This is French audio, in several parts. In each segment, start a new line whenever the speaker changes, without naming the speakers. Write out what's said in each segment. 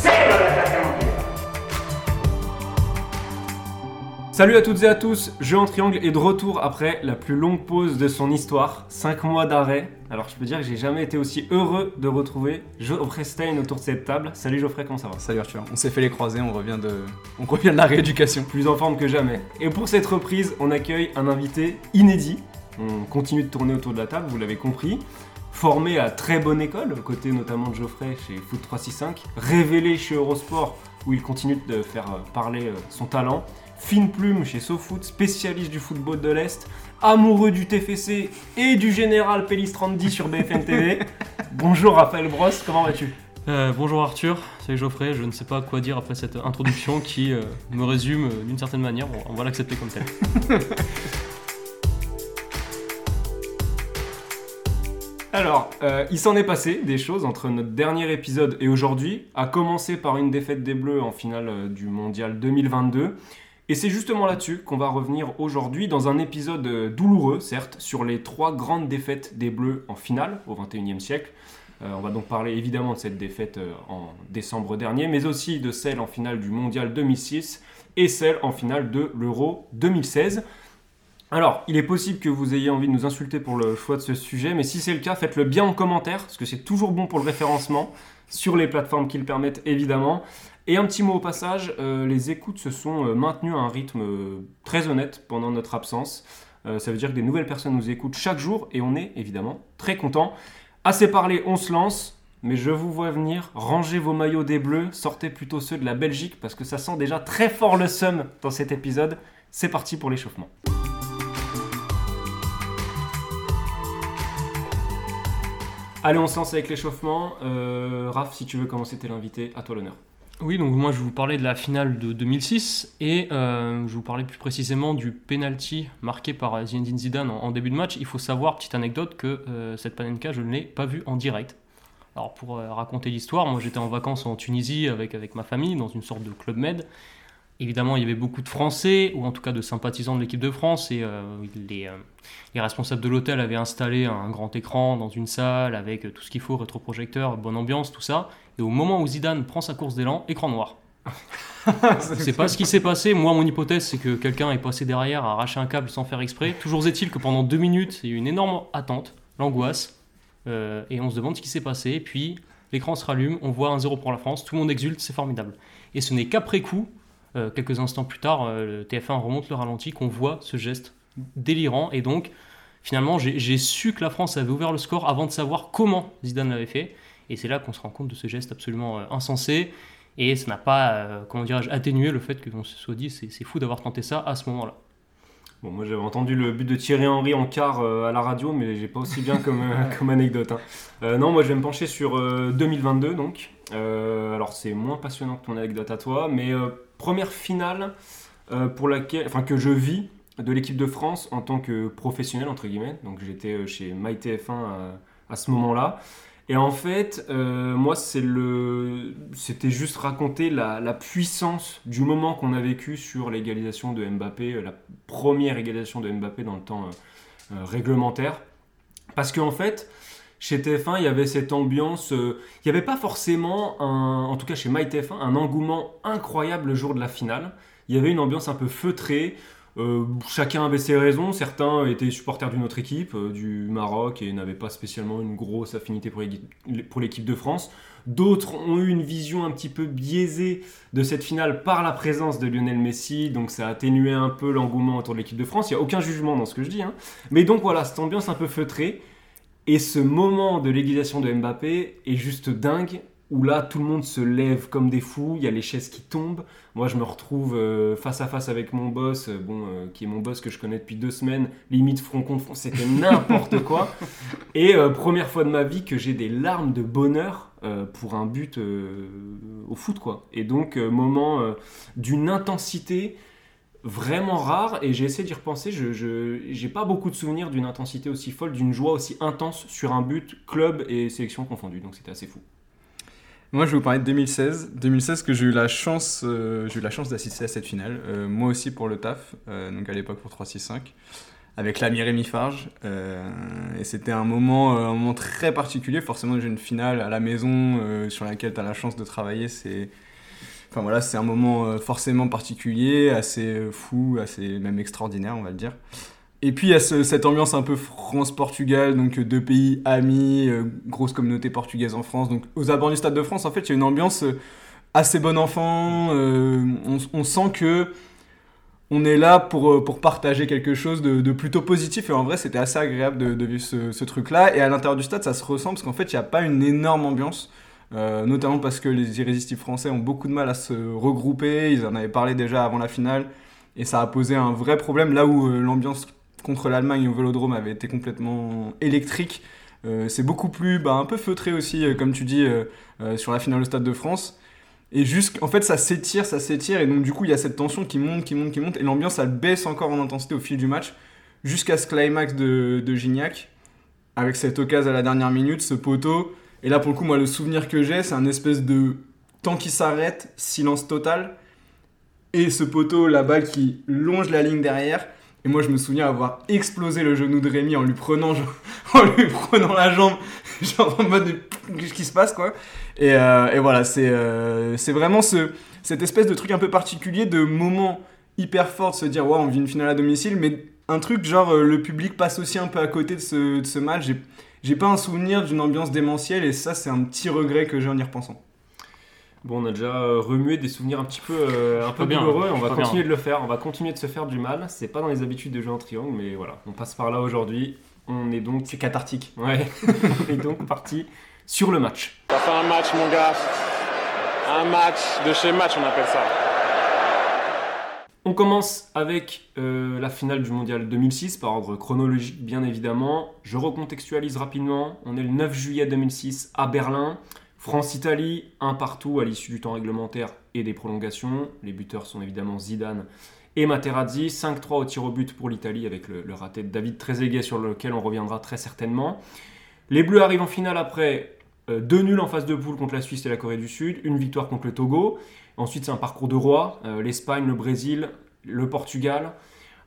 C'est le l'attaquant.
Salut à toutes et à tous, Jeu en triangle est de retour après la plus longue pause de son histoire, 5 mois d'arrêt. Alors je peux dire que j'ai jamais été aussi heureux de retrouver Geoffrey Stein autour de cette table. Salut Geoffrey, comment ça va?
Salut Arthur, on s'est fait les croisés, on revient de, on revient de la rééducation.
Plus en forme que jamais. Et pour cette reprise, on accueille un invité inédit. On continue de tourner autour de la table, vous l'avez compris. Formé à très bonne école, aux côtés notamment de Geoffrey chez Foot 365, révélé chez Eurosport où il continue de faire euh, parler euh, son talent, fine plume chez SoFoot, spécialiste du football de l'Est, amoureux du TFC et du général Pellistrandi sur BFM TV. Bonjour Raphaël Brosse, comment vas-tu?
Euh, bonjour Arthur, c'est Geoffrey, je ne sais pas quoi dire après cette introduction qui euh, me résume euh, d'une certaine manière, Bon, on va l'accepter comme tel.
Alors, euh, il s'en est passé des choses entre notre dernier épisode et aujourd'hui, à commencer par une défaite des Bleus en finale euh, du Mondial 2022. Et c'est justement là-dessus qu'on va revenir aujourd'hui dans un épisode euh, douloureux, certes, sur les trois grandes défaites des Bleus en finale au XXIe siècle. On va donc parler évidemment de cette défaite en décembre dernier, mais aussi de celle en finale du Mondial 2006 et celle en finale de l'Euro 2016. Alors, il est possible que vous ayez envie de nous insulter pour le choix de ce sujet, mais si c'est le cas, faites-le bien en commentaire, parce que c'est toujours bon pour le référencement, sur les plateformes qui le permettent évidemment. Et un petit mot au passage, euh, les écoutes se sont euh, maintenues à un rythme euh, très honnête pendant notre absence. Ça veut dire que des nouvelles personnes nous écoutent chaque jour, et on est évidemment très content. Assez parlé, on se lance. Mais je vous vois venir, rangez vos maillots des bleus, sortez plutôt ceux de la Belgique parce que ça sent déjà très fort le seum dans cet épisode. C'est parti pour l'échauffement. Allez, on se lance avec l'échauffement. Euh, Raph, si tu veux commencer, t'es l'invité, à toi l'honneur.
Oui, donc moi je vous parlais de la finale de 2006 et euh, je vous parlais plus précisément du penalty marqué par Zinedine Zidane en, en début de match. Il faut savoir, petite anecdote, que euh, cette panenka je ne l'ai pas vue en direct. Alors pour euh, raconter l'histoire, moi j'étais en vacances en Tunisie avec, avec ma famille dans une sorte de club med. Évidemment, il y avait beaucoup de Français, ou en tout cas de sympathisants de l'équipe de France, et euh, les, euh, les responsables de l'hôtel avaient installé un grand écran dans une salle avec tout ce qu'il faut, rétroprojecteur, bonne ambiance, tout ça. Et au moment où Zidane prend sa course d'élan, écran noir. C'est pas ce qui s'est passé. Moi, mon hypothèse, c'est que quelqu'un est passé derrière, a arraché un câble sans faire exprès. Toujours est-il que pendant deux minutes, il y a eu une énorme attente, l'angoisse, euh, et on se demande ce qui s'est passé. Et puis, l'écran se rallume, on voit un 0 pour la France, tout le monde exulte, c'est formidable. Et ce n'est qu'après coup, euh, quelques instants plus tard, euh, le TF1 remonte le ralenti, qu'on voit ce geste délirant. Et donc, finalement, j'ai su que la France avait ouvert le score avant de savoir comment Zidane l'avait fait. Et c'est là qu'on se rend compte de ce geste absolument euh, insensé. Et ça n'a pas, comment dirais-je, atténué le fait qu'on se soit dit c'est fou d'avoir tenté ça à ce moment-là.
Bon, moi j'avais entendu le but de Thierry Henry en quart euh, à la radio, mais j'ai pas aussi bien comme, euh, comme anecdote. hein. Euh, non, moi je vais me pencher sur euh, 2022 donc. Alors c'est moins passionnant que ton anecdote à toi, mais première finale euh, pour laquelle, enfin que je vis de l'équipe de France en tant que professionnel entre guillemets. Donc j'étais euh, chez MyTF1 à, à ce moment-là. Et en fait, euh, moi, c'était juste raconter la, puissance du moment qu'on a vécu sur l'égalisation de Mbappé, euh, la première égalisation de Mbappé dans le temps euh, euh, réglementaire. Parce qu'en fait, chez TF1, il y avait cette ambiance, euh, il n'y avait pas forcément, en tout cas chez MyTF1, un engouement incroyable le jour de la finale. Il y avait une ambiance un peu feutrée. Euh, chacun avait ses raisons. Certains étaient supporters d'une autre équipe, euh, du Maroc, et n'avaient pas spécialement une grosse affinité pour l'équipe- pour l'équipe de France. D'autres ont eu une vision un petit peu biaisée de cette finale par la présence de Lionel Messi, donc ça a atténué un peu l'engouement autour de l'équipe de France. Il n'y a aucun jugement dans ce que je dis. hein. Mais donc voilà, cette ambiance un peu feutrée. Et ce moment de l'égalisation de Mbappé est juste dingue. où là tout le monde se lève comme des fous, il y a les chaises qui tombent. Moi je me retrouve euh, face à face avec mon boss, euh, bon, euh, qui est mon boss que je connais depuis deux semaines, limite front contre front, c'était n'importe quoi. Et première fois de ma vie que j'ai des larmes de bonheur pour un but au foot quoi. Et donc moment d'une intensité vraiment rare et j'ai essayé d'y repenser, je j'ai pas beaucoup de souvenirs d'une intensité aussi folle, d'une joie aussi intense sur un but, club et sélection confondus, donc c'était assez fou.
Moi, je vais vous parler de 2016. 2016 que j'ai eu la chance, euh, j'ai eu la chance d'assister à cette finale. Euh, moi aussi pour le taf, euh, donc à l'époque pour 365, avec l'ami Rémi Farge. Et c'était un moment, un moment très particulier. Forcément, j'ai une finale à la maison sur laquelle tu as la chance de travailler. C'est, enfin voilà, c'est un moment euh, forcément particulier, assez euh, fou, assez même extraordinaire, on va le dire. Et puis il y a ce- cette ambiance un peu France-Portugal, donc euh, deux pays amis, grosse communauté portugaise en France. Donc aux abords du Stade de France, en fait, il y a une ambiance assez bon enfant. on, sent que on est là pour, pour partager quelque chose de, de plutôt positif. Et en vrai, c'était assez agréable de, de vivre ce, ce truc-là. Et à l'intérieur du stade, ça se ressent parce qu'en fait, il n'y a pas une énorme ambiance. Euh, notamment parce que les irrésistibles français ont beaucoup de mal à se regrouper. Ils en avaient parlé déjà avant la finale. Et ça a posé un vrai problème là où euh, l'ambiance contre l'Allemagne au Vélodrome avait été complètement électrique. Euh, c'est beaucoup plus, bah, un peu feutré aussi, comme tu dis, sur la finale au Stade de France. Et juste, en fait, ça s'étire, ça s'étire, et donc du coup, il y a cette tension qui monte, qui monte, qui monte, et l'ambiance, elle baisse encore en intensité au fil du match, jusqu'à ce climax de, de Gignac, avec cette occasion à la dernière minute, ce poteau. Et là, pour le coup, moi, le souvenir que j'ai, c'est un espèce de temps qui s'arrête, silence total, et ce poteau, balle qui longe la ligne derrière. Et moi, je me souviens avoir explosé le genou de Rémi en lui prenant, en lui prenant la jambe, genre en mode qu'est-ce qui se passe quoi? Et, euh, et voilà, c'est euh, vraiment ce, cette espèce de truc un peu particulier de moment hyper fort de se dire ouais, on vit une finale à domicile, mais un truc genre euh, le public passe aussi un peu à côté de ce, de ce match. J'ai pas un souvenir d'une ambiance démentielle et ça, c'est un petit regret que j'ai en y repensant.
Bon, on a déjà euh, remué des souvenirs un petit peu, euh, un peu
bien,
douloureux et on va continuer
bien.
de le faire. On va continuer de se faire du mal. C'est pas dans les habitudes de jouer en triangle, mais voilà, on passe par là aujourd'hui. On est donc.
C'est cathartique.
Ouais, on est donc parti sur le match.
Ça fait un match, mon gars. Un match de chez match, on appelle ça.
On commence avec euh, la finale du mondial 2006, par ordre chronologique bien évidemment. Je recontextualise rapidement. On est le 9 juillet 2006 à Berlin. France-Italie, un partout à l'issue du temps réglementaire et des prolongations. Les buteurs sont évidemment Zidane et Materazzi. 5-3 au tir au but pour l'Italie avec le, raté de David Trezeguet sur lequel on reviendra très certainement. Les Bleus arrivent en finale après euh, deux nuls en phase de poule contre la Suisse et la Corée du Sud, une victoire contre le Togo. Ensuite, c'est un parcours de roi. Euh, L'Espagne, le Brésil, le Portugal.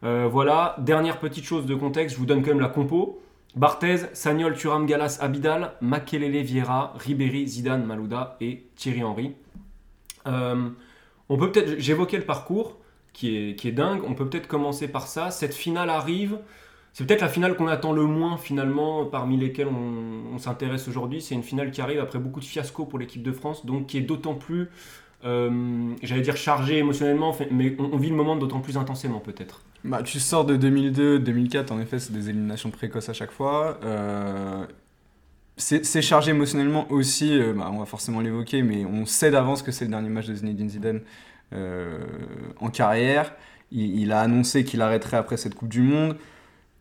Euh, voilà. Dernière petite chose de contexte, je vous donne quand même la compo. Barthez, Sagnol, Thuram, Galas, Abidal, Makelele, Vieira, Ribéry, Zidane, Malouda et Thierry Henry. Euh, on peut peut-être, j'évoquais le parcours qui est, qui est dingue. On peut peut-être commencer par ça. Cette finale arrive. C'est peut-être la finale qu'on attend le moins finalement parmi lesquelles on, on s'intéresse aujourd'hui. C'est une finale qui arrive après beaucoup de fiascos pour l'équipe de France, donc qui est d'autant plus, euh, j'allais dire chargée émotionnellement, mais on, vit le moment d'autant plus intensément peut-être.
Bah, tu sors de 2002, 2004, en effet, c'est des éliminations précoces à chaque fois. Euh, c'est chargé émotionnellement aussi, euh, bah, on va forcément l'évoquer, mais on sait d'avance que c'est le dernier match de Zinedine Zidane en carrière. Il, a annoncé qu'il arrêterait après cette Coupe du Monde.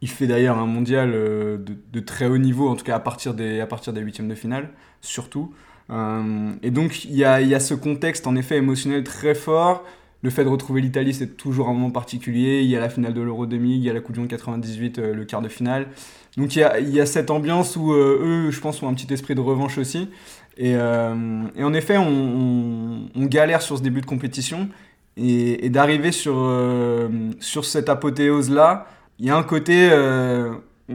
Il fait d'ailleurs un mondial de, de très haut niveau, en tout cas à partir des, à partir des huitièmes de finale, surtout. Euh, et donc il y a, ce contexte en effet émotionnel très fort. Le fait de retrouver l'Italie, c'est toujours un moment particulier. Il y a la finale de l'Euro 2000, il y a la Coupe du Monde 98, euh, le quart de finale. Donc il y a, cette ambiance où euh, eux, je pense, ont un petit esprit de revanche aussi. Et, en effet, on, galère sur ce début de compétition. Et, d'arriver sur, cette apothéose-là, il y a un côté,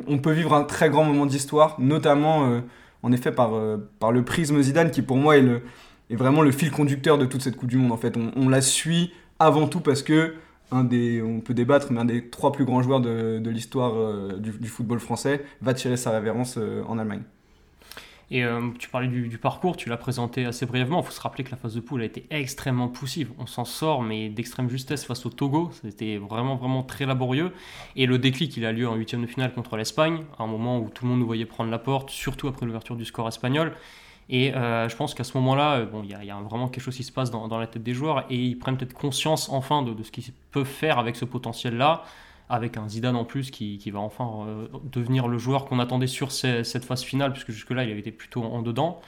on- peut vivre un très grand moment d'histoire, notamment en effet par, euh, par le prisme Zidane, qui pour moi est, le, est vraiment le fil conducteur de toute cette Coupe du Monde. En fait, on, on la suit avant tout parce que un des, on peut débattre, mais un des trois plus grands joueurs de, de l'histoire euh, du, football français va tirer sa révérence euh, en Allemagne.
Et euh, tu parlais du, parcours, tu l'as présenté assez brièvement. Il faut se rappeler que la phase de poule a été extrêmement poussive. On s'en sort, mais d'extrême justesse face au Togo. C'était vraiment, vraiment très laborieux. Et le déclic, il a lieu en huitième de finale contre l'Espagne, à un moment où tout le monde nous voyait prendre la porte, surtout après l'ouverture du score espagnol. Et je pense qu'à ce moment-là, bon, il y, a vraiment quelque chose qui se passe dans, la tête des joueurs et ils prennent peut-être conscience enfin de, ce qu'ils peuvent faire avec ce potentiel-là, avec un Zidane en plus qui, va enfin devenir le joueur qu'on attendait sur cette phase finale, puisque jusque-là il avait été plutôt en dedans.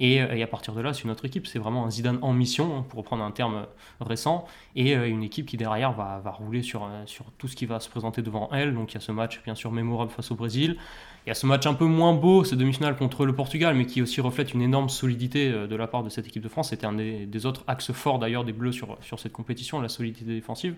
Euh, et, à partir de là, c'est une autre équipe. C'est vraiment un Zidane en mission, hein, pour reprendre un terme euh, récent, et euh, une équipe qui derrière va, va rouler sur, sur tout ce qui va se présenter devant elle. Donc il y a ce match bien sûr mémorable face au Brésil. Il y a ce match un peu moins beau, ce demi-finale contre le Portugal, mais qui aussi reflète une énorme solidité de la part de cette équipe de France. C'était un des, autres axes forts d'ailleurs des Bleus sur, sur cette compétition, la solidité défensive.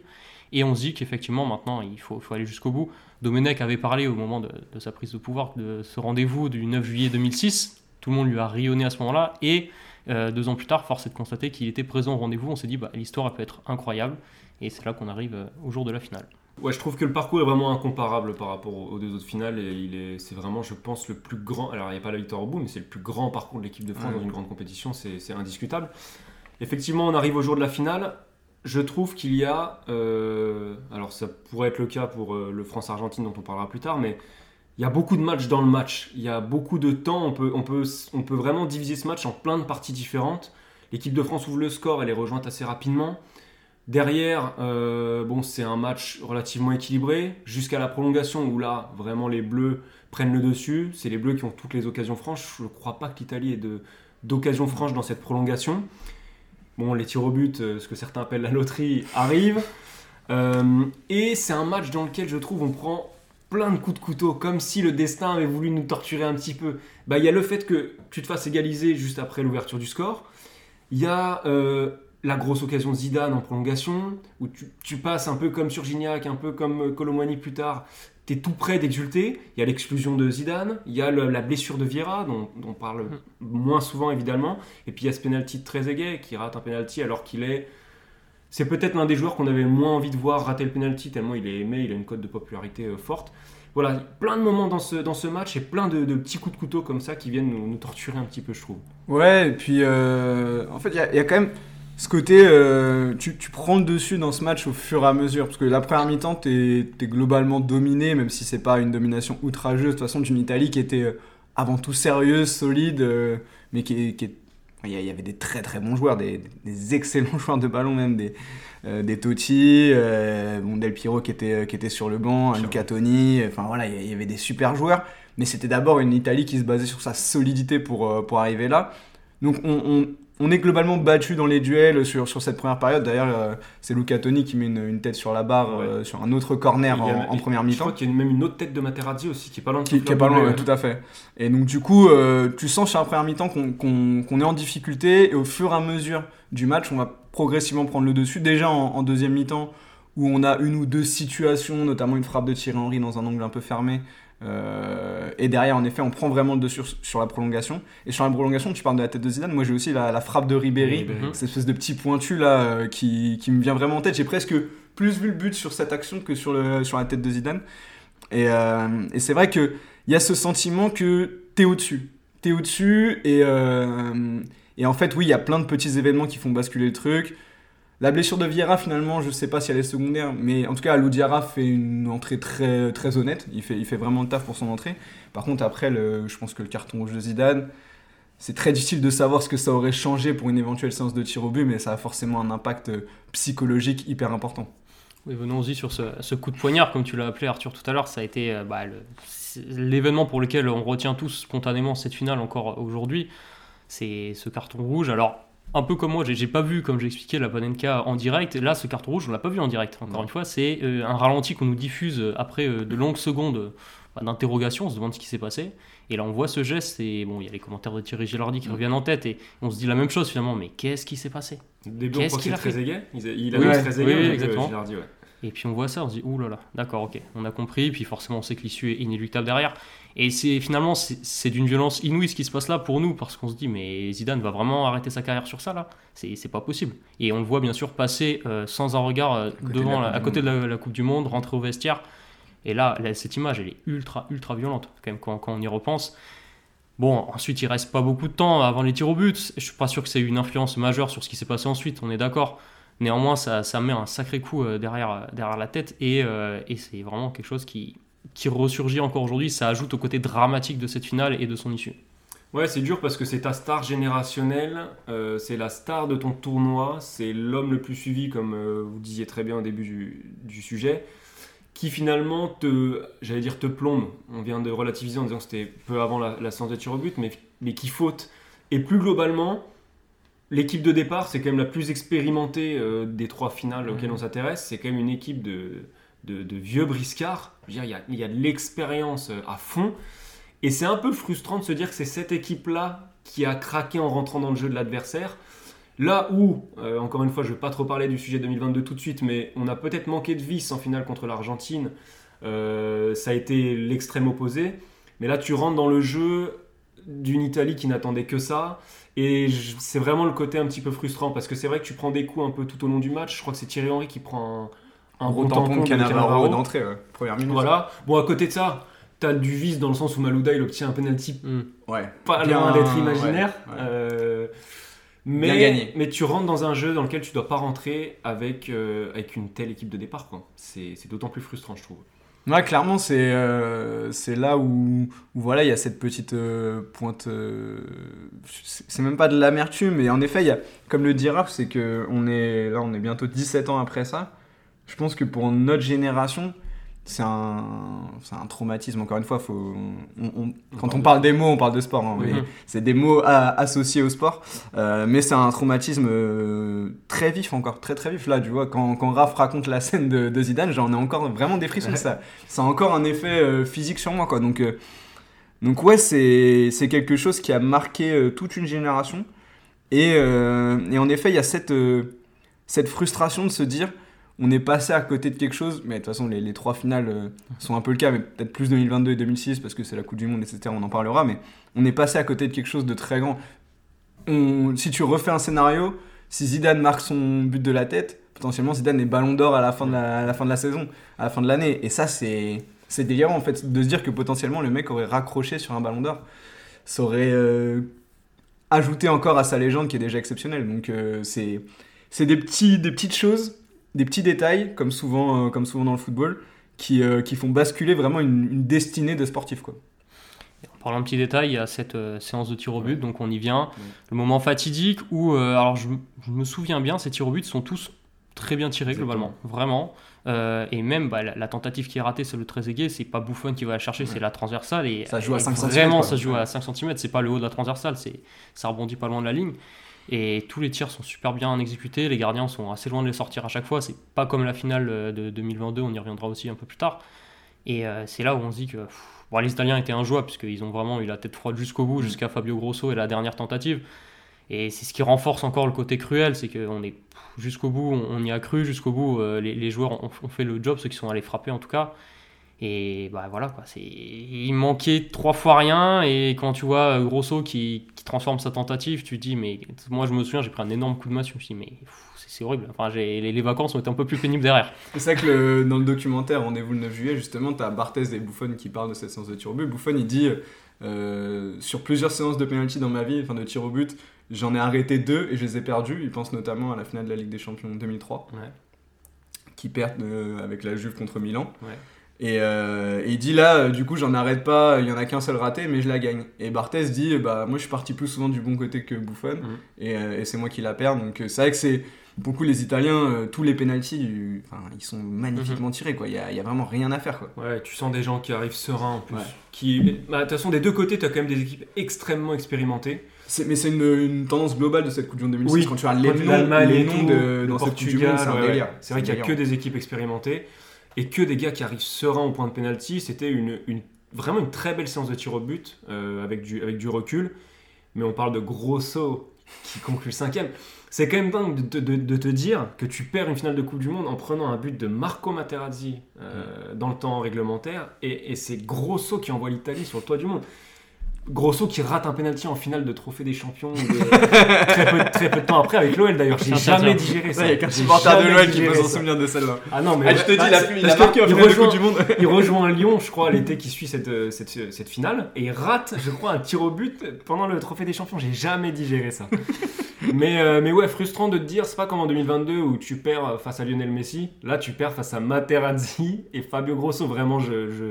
Et on se dit qu'effectivement maintenant il faut, aller jusqu'au bout. Domenech avait parlé au moment de, de sa prise de pouvoir de ce rendez-vous du 9 juillet 2006 tout le monde lui a rayonné à ce moment-là. Et euh, deux ans plus tard, force est de constater qu'il était présent au rendez-vous. On s'est dit, bah, l'histoire peut être incroyable. Et c'est là qu'on arrive euh, au jour de la finale.
Ouais, je trouve que le parcours est vraiment incomparable par rapport aux deux autres finales. Et il est, c'est vraiment, je pense, le plus grand. Alors, il n'y a pas la victoire au bout, mais c'est le plus grand parcours de l'équipe de France dans une grande compétition. C'est, indiscutable. Effectivement, on arrive au jour de la finale. Je trouve qu'il y a. Euh, alors, ça pourrait être le cas pour le France-Argentine, dont on parlera plus tard, mais il y a beaucoup de matchs dans le match. Il y a beaucoup de temps. On peut, on peut, on peut vraiment diviser ce match en plein de parties différentes. L'équipe de France ouvre le score, elle est rejointe assez rapidement. Derrière, euh, bon, c'est un match relativement équilibré jusqu'à la prolongation où là, vraiment, les Bleus prennent le dessus. C'est les Bleus qui ont toutes les occasions franches. Je ne crois pas que l'Italie ait d'occasion franche dans cette prolongation. Bon, les tirs au but, euh, ce que certains appellent la loterie, arrivent. Euh, et c'est un match dans lequel je trouve on prend plein de coups de couteau, comme si le destin avait voulu nous torturer un petit peu. Bah, il y a le fait que tu te fasses égaliser juste après l'ouverture du score. Il y a la grosse occasion de Zidane en prolongation, où tu, passes un peu comme sur Gignac, un peu comme Colomani plus tard. Tu es tout près d'exulter. Il y a l'exclusion de Zidane, il y a la blessure de Vieira, dont, on parle mm. moins souvent évidemment. Et puis il y a ce penalty de Trezeguet qui rate un penalty alors qu'il est c'est peut-être l'un des joueurs qu'on avait moins envie de voir rater le penalty tellement il est aimé, il a une cote de popularité euh, forte. Voilà, plein de moments dans ce, dans ce match et plein de, petits coups de couteau comme ça qui viennent nous, torturer un petit peu, je trouve.
Ouais, et puis euh, en fait, il y, a quand même ce côté, euh, tu, tu, prends le dessus dans ce match au fur et à mesure, parce que la première mi-temps, tu es, globalement dominé, même si c'est pas une domination outrageuse, de toute façon, d'une Italie qui était avant tout sérieuse, solide, mais qui, qui est il y avait des très très bons joueurs, des, excellents joueurs de ballon même, des, euh, des Totti, euh, Del Piro qui était, qui était sur le banc, Luca Toni, enfin voilà, il y avait des super joueurs, mais c'était d'abord une Italie qui se basait sur sa solidité pour, euh, pour arriver là. Donc on, on est globalement battu dans les duels sur, sur cette première période. D'ailleurs, euh, c'est Luca Toni qui met une, tête sur la barre euh, sur un autre corner en, première mi-temps. Je
crois qu'il y a même une autre tête de Materazzi aussi qui est pas loin.
Qui, qui est pas loin, tout à fait. Et donc du coup, euh, tu sens sur la première mi-temps qu'on est en difficulté et au fur et à mesure du match, on va progressivement prendre le dessus. Déjà en, deuxième mi-temps, où on a une ou deux situations, notamment une frappe de Thierry Henry dans un angle un peu fermé, euh, et derrière, en effet, on prend vraiment le dessus sur, la prolongation. Et sur la prolongation, tu parles de la tête de Zidane. Moi, j'ai aussi la, frappe de Ribéry, cette espèce de petit pointu là euh, qui, qui, me vient vraiment en tête. J'ai presque plus vu le but sur cette action que sur, le, sur la tête de Zidane. Et, euh, et c'est vrai qu'il y a ce sentiment que t'es au-dessus. T'es au-dessus et, et en fait, oui, il y a plein de petits événements qui font basculer le truc. La blessure de Vieira, finalement, je ne sais pas si elle est secondaire, mais en tout cas, Diarra fait une entrée très, très honnête. Il fait, il fait vraiment le taf pour son entrée. Par contre, après, je pense que le carton rouge de Zidane, c'est très difficile de savoir ce que ça aurait changé pour une éventuelle séance de tir au but, mais ça a forcément un impact psychologique hyper important.
Oui, venons-y sur ce, coup de poignard, comme tu l'as appelé Arthur tout à l'heure, ça a été euh, bah, l'événement pour lequel on retient tous spontanément cette finale encore aujourd'hui. C'est ce carton rouge. Alors, un peu comme moi, j'ai pas vu, comme j'ai expliqué, la Panenka en direct. Là, ce carton rouge, on l'a pas vu en direct. Encore une fois, c'est euh, un ralenti qu'on nous diffuse après euh, de longues secondes bah, d'interrogation. On se demande ce qui s'est passé. Et là, on voit ce geste. Et bon, il y a les commentaires de Thierry Gilardi qui reviennent en tête. Et on se dit la même chose finalement. Mais qu'est-ce qui s'est passé?
Début, on qu'il a fait? Il a oui, très oui, exactement. Gilardi, ouais.
Et puis on voit ça, on se dit, ouh là là, d'accord, ok, on a compris, puis forcément on sait que l'issue est inéluctable derrière. Et c'est finalement, c'est d'une violence inouïe ce qui se passe là pour nous, parce qu'on se dit, mais Zidane va vraiment arrêter sa carrière sur ça là? C'est pas possible. Et on le voit bien sûr passer euh, sans un regard euh, devant, à côté de la, Coupe du Monde, rentrer au vestiaire. Et là, cette image, elle est ultra, ultra violente, quand même, quand, on y repense. Bon, ensuite, il reste pas beaucoup de temps avant les tirs au but. Je suis pas sûr que c'est une influence majeure sur ce qui s'est passé ensuite, on est d'accord. Néanmoins, ça, met un sacré coup euh, derrière, euh, derrière la tête euh, et, c'est vraiment quelque chose qui, qui ressurgit encore aujourd'hui. Ça ajoute au côté dramatique de cette finale et de son issue.
Ouais, c'est dur parce que c'est ta star générationnelle, c'est la star de ton tournoi, c'est l'homme le plus suivi, comme vous disiez très bien au début du, du sujet, qui finalement te, j'allais dire te plombe. On vient de relativiser en disant que c'était peu avant la, la séance de tir au but, mais, mais qui faute. Et plus globalement, l'équipe de départ, c'est quand même la plus expérimentée euh, des trois finales auxquelles on s'intéresse. C'est quand même une équipe de, de, de vieux briscards. Je veux dire, il y a, il y a de l'expérience euh, à fond. Et c'est un peu frustrant de se dire que c'est cette équipe-là qui a craqué en rentrant dans le jeu de l'adversaire. Là où, euh, encore une fois, je ne vais pas trop parler du sujet 2022 tout de suite, mais on a peut-être manqué de vis en finale contre l'Argentine. Euh, ça a été l'extrême opposé. Mais là, tu rentres dans le jeu d'une Italie qui n'attendait que ça. Et c'est vraiment le côté un petit peu frustrant parce que c'est vrai que tu prends des coups un peu tout au long du match. Je crois que c'est Thierry Henry qui prend un, un gros
tampon
tampon
de Cannavaro d'entrée, ouais. première minute.
Voilà. Bon, à côté de ça, t'as du vice dans le sens où Malouda il obtient un penalty
Ouais.
pas
Bien,
loin d'être imaginaire.
ouais, ouais.
Euh,
Bien
mais,
gagné.
mais tu rentres dans un jeu dans lequel tu dois pas rentrer avec, euh, avec une telle équipe de départ. c'est d'autant plus frustrant, je trouve.
Ouais, clairement, c'est euh, là où, où voilà, il y a cette petite euh, pointe. euh, c'est même pas de l'amertume, mais en effet, y a, comme le dit Raph, c'est que on est là, on est bientôt 17 ans après ça. Je pense que pour notre génération, c'est un, un traumatisme. Encore une fois, faut, on- on- quand on parle des mots, on parle de sport. hein, c'est des mots à- associés au sport. Euh, mais c'est un traumatisme euh, très vif encore, très très vif. Là, tu vois, quand, quand Raph raconte la scène de, de Zidane, j'en ai encore vraiment des frissons.
Ouais.
Ça, ça a encore un effet euh, physique sur moi, quoi. Donc, donc ouais, c'est quelque chose qui a marqué toute une génération. Et, et en effet, il y a cette, cette frustration de se dire, on est passé à côté de quelque chose. Mais de toute façon, les, trois finales euh, sont un peu le cas, mais peut-être plus 2022 et 2006 parce que c'est la Coupe du Monde, etc. On en parlera. Mais on est passé à côté de quelque chose de très grand. Si tu refais un scénario, si Zidane marque son but de la tête, potentiellement Zidane est ballon d'or à la fin de la fin de la saison, à la fin de l'année. Et ça, c'est c'est délirant en fait de se dire que potentiellement le mec aurait raccroché sur un ballon d'or. Ça aurait euh, ajouté encore à sa légende qui est déjà exceptionnelle. Donc euh, c'est c'est des, petits, des petites choses, des petits détails, comme souvent, euh, comme souvent dans le football, qui, euh, qui font basculer vraiment une, une destinée de sportif. Quoi.
En parlant de petits détails, il y a cette euh, séance de tir au but, donc on y vient. Le moment fatidique où, alors je, me souviens bien, ces tirs au but sont tous très bien tirés globalement, vraiment. Et même bah, la, la tentative qui est ratée, c'est le Trezeguet, c'est pas Buffon qui va la chercher, c'est la transversale. Et,
Ça joue à
et
5 centimètres,
Vraiment,
quoi.
ça joue
Ouais.
à 5 cm, c'est pas le haut de la transversale, c'est ça rebondit pas loin de la ligne. Et tous les tirs sont super bien exécutés, les gardiens sont assez loin de les sortir à chaque fois. C'est pas comme la finale euh, de 2022, on y reviendra aussi un peu plus tard. Et euh, c'est là où on se dit que pff, bon, les Italiens étaient injouables, puisqu'ils ont vraiment eu la tête froide jusqu'au bout, jusqu'à Fabio Grosso et la dernière tentative. Et c'est ce qui renforce encore le côté cruel, c'est qu'on est jusqu'au bout, on, on y a cru, jusqu'au bout, euh, les, les joueurs ont, ont fait le job, ceux qui sont allés frapper en tout cas. Et bah voilà, quoi, c'est... il manquait trois fois rien, et quand tu vois euh, Grosso qui, qui transforme sa tentative, tu te dis, mais moi je me souviens, j'ai pris un énorme coup de masse, je me suis dit, mais c'est, horrible, enfin, j'ai, les, les vacances ont été un peu plus pénibles derrière.
C'est ça que le- dans le documentaire Rendez-vous le 9 juillet, justement, tu as Barthez et Buffon qui parlent de cette séance de tir au but. Buffon, il dit euh, Sur plusieurs séances de penalty dans ma vie, enfin de tir au but, j'en ai arrêté deux et je les ai perdus. Il pense notamment à la finale de la Ligue des Champions 2003,
Ouais.
qui perd euh, avec la Juve contre Milan.
Ouais.
Et, euh, et il dit là, euh, du coup, j'en arrête pas, il y en a qu'un seul raté, mais je la gagne. Et Barthez dit, bah, moi je suis parti plus souvent du bon côté que Buffon,
Mhm.
et, euh, et c'est moi qui la perds. Donc euh, c'est vrai que c'est beaucoup les Italiens, euh, tous les penalties, euh, enfin, ils sont magnifiquement tirés, quoi. Il y a, il y a vraiment rien à faire, quoi.
Ouais, tu sens des gens qui arrivent sereins en plus.
Ouais.
Qui, bah, de toute façon, des deux côtés, tu as quand même des équipes extrêmement expérimentées.
Mais c'est une, une tendance globale de cette Coupe du Monde 2006.
Oui,
quand tu as les noms, les de, dans cette Coupe du
Portugal,
Monde, c'est un
ouais,
délire.
ouais. C'est vrai qu'il n'y a que des équipes expérimentées et que des gars qui arrivent sereins au point de pénalty. C'était une, une- vraiment une très belle séance de tir au but euh, avec, du, avec du recul. Mais on parle de Grosso qui conclut cinquième. C'est quand même dingue de, te- de- de te dire que tu perds une finale de Coupe du Monde en prenant un but de Marco Materazzi euh, dans le temps réglementaire et, et c'est Grosso qui envoie l'Italie sur le toit du monde. Grosso qui rate un penalty en finale de Trophée des Champions très, peu, très peu de temps après avec l'OL d'ailleurs. J'ai jamais digéré ça.
Ouais, Il y a qu'un supporter de l'OL qui peut s'en souvenir de celle-là.
Ah non, mais
Ah, je te dis,
bah,
il a marqué
rejoint-
Coupe du Monde.
il rejoint Lyon, je crois, l'été qui suit cette, euh, cette, cette finale, et il rate, je crois, un tir au but pendant le Trophée des Champions. J'ai jamais digéré ça. mais, euh, mais ouais, frustrant de te dire, c'est pas comme en 2022 où tu perds face à Lionel Messi. Là, tu perds face à Materazzi et Fabio Grosso. Vraiment, je, je,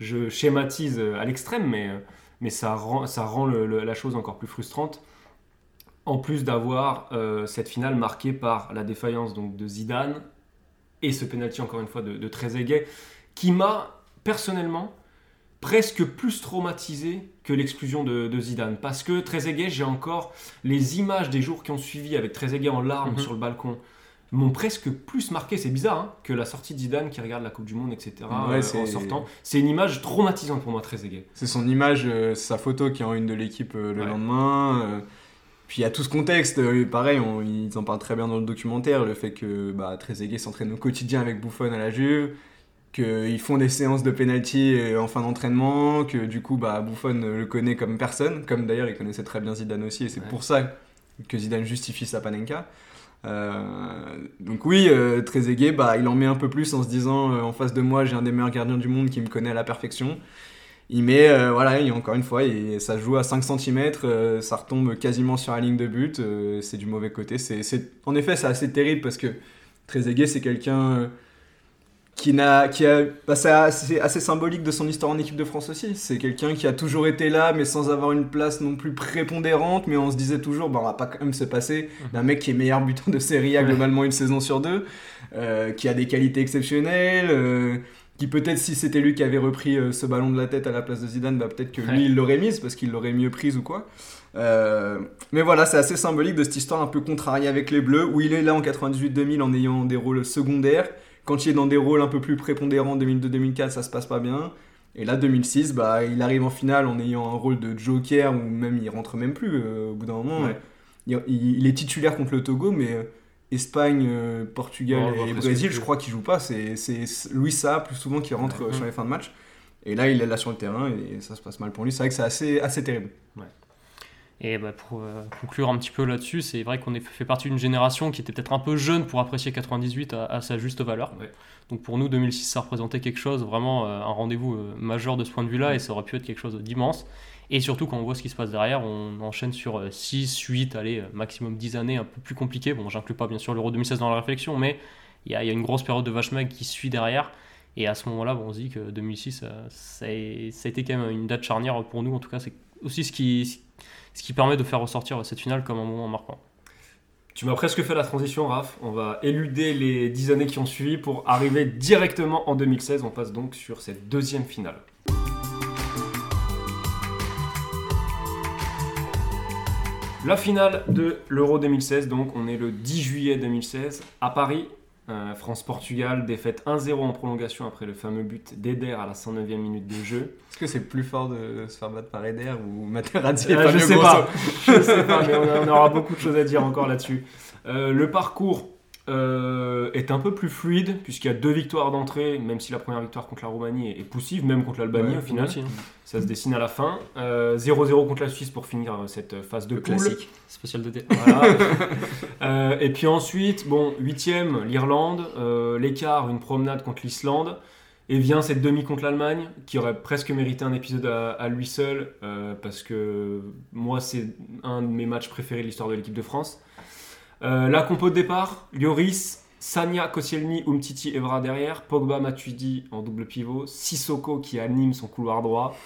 je schématise à l'extrême, mais, euh, mais ça rend, ça rend le- le- la chose encore plus frustrante. En plus d'avoir euh, cette finale marquée par la défaillance donc, de Zidane et ce penalty encore une fois de, de Trezeguet, qui m'a personnellement presque plus traumatisé que l'exclusion de, de Zidane. Parce que Trezeguet, j'ai encore les images des jours qui ont suivi avec Trezeguet en larmes
Mhm.
sur le balcon m'ont presque plus marqué, c'est bizarre, hein, que la sortie de Zidane qui regarde la Coupe du Monde, etc.
Ouais,
euh,
c'est-
en sortant. C'est une image traumatisante pour moi, Trezeguet.
C'est son image, euh, sa photo qui est en une de l'équipe euh, le
Ouais.
lendemain. puis il y a tout ce contexte, pareil, on- ils en parlent très bien dans le documentaire, le fait que bah, Trezeguet s'entraîne au quotidien avec Buffon à la Juve, qu'ils font des séances de penalty en fin d'entraînement, que du coup bah, Buffon le connaît comme personne, comme d'ailleurs il connaissait très bien Zidane aussi, et c'est
Ouais.
pour ça que Zidane justifie sa panenka. Euh, donc oui, euh, Trezeguet, bah, il en met un peu plus en se disant euh, en face de moi j'ai un des meilleurs gardiens du monde qui me connaît à la perfection. Il met, voilà, il- encore une fois, et ça joue à 5 cm, ça retombe quasiment sur la ligne de but, c'est du mauvais côté. C'est, en effet, c'est assez terrible parce que Trezeguet, c'est quelqu'un qui a, bah, c'est assez, assez symbolique de son histoire en équipe de France aussi. C'est quelqu'un qui a toujours été là, mais sans avoir une place non plus prépondérante, mais on se disait toujours, bah, on va pas quand même se passer d'un mec qui est meilleur buteur de Serie A globalement une saison sur deux, euh, qui a des qualités exceptionnelles, euh, qui peut-être si c'était lui qui avait repris euh, ce ballon de la tête à la place de Zidane, bah, peut-être que lui il l'aurait mise parce qu'il l'aurait mieux prise ou quoi. Euh, mais voilà, c'est assez symbolique de cette histoire un peu contrariée avec les Bleus, où il est là en 98-2000 en ayant des rôles secondaires. Quand il est dans des rôles un peu plus prépondérants, 2002-2004, ça se passe pas bien. Et là, 2006, bah, il arrive en finale en ayant un rôle de joker, ou même il rentre même plus euh, au bout d'un moment.
Ouais.
Il, est titulaire contre le Togo, mais euh, Espagne, euh, Portugal
Ouais,
et Brésil, je crois qu'il joue pas. C'est Luis Sa plus souvent qui rentre
Ouais.
sur les fins de match. Et là, il est là sur le terrain et ça se passe mal pour lui. C'est vrai que c'est assez, assez terrible.
Et bah, pour euh, conclure un petit peu là-dessus, c'est vrai qu'on fait partie d'une génération qui était peut-être un peu jeune pour apprécier 98 à, à sa juste valeur.
Ouais.
Donc pour nous, 2006, ça représentait quelque chose, vraiment euh, un rendez-vous euh, majeur de ce point de vue-là, et ça aurait pu être quelque chose d'immense. Et surtout, quand on voit ce qui se passe derrière, on enchaîne sur 6, 8, allez, maximum 10 années un peu plus compliquées. Bon, j'inclus pas bien sûr l'Euro 2016 dans la réflexion, mais il y, a il y a une grosse période de vache maigre qui suit derrière. Et à ce moment-là, bon, on se dit que 2006, euh, ça a, ça a été quand même une date charnière pour nous. En tout cas, c'est aussi ce qui, ce qui permet de faire ressortir cette finale comme un moment marquant.
Tu m'as presque fait la transition, Raph. On va éluder les 10 années qui ont suivi pour arriver directement en 2016. On passe donc sur cette deuxième finale. La finale de l'Euro 2016, donc on est le 10 juillet 2016 à Paris. Euh, France-Portugal, défaite 1-0 en prolongation après le fameux but d'Eder à la 109e minute de jeu.
Est-ce que c'est plus fort de se faire battre par Eder ou Materazzi
Euh, je sais
Grosso
pas, je sais pas, mais on, a- on aura beaucoup de choses à dire encore là-dessus. Euh, le parcours euh, est un peu plus fluide puisqu'il y a deux victoires d'entrée, même si la première victoire contre la Roumanie est, poussive, même contre l'Albanie
Ouais,
au final.
Aussi, hein.
Ça se dessine à la fin. Euh, 0-0 contre la Suisse pour finir euh, cette phase de
Le
poule.
classique.
Spécial de
Voilà. Euh, et puis ensuite, bon, huitième, l'Irlande, euh, l'écart, une promenade contre l'Islande, et vient cette demi contre l'Allemagne, qui aurait presque mérité un épisode à, à lui seul, euh, parce que moi, c'est un de mes matchs préférés de l'histoire de l'équipe de France. Euh, la compo de départ, Lloris, Sanya, Koscielny, Umtiti, Evra derrière, Pogba, Matuidi en double pivot, Sissoko qui anime son couloir droit,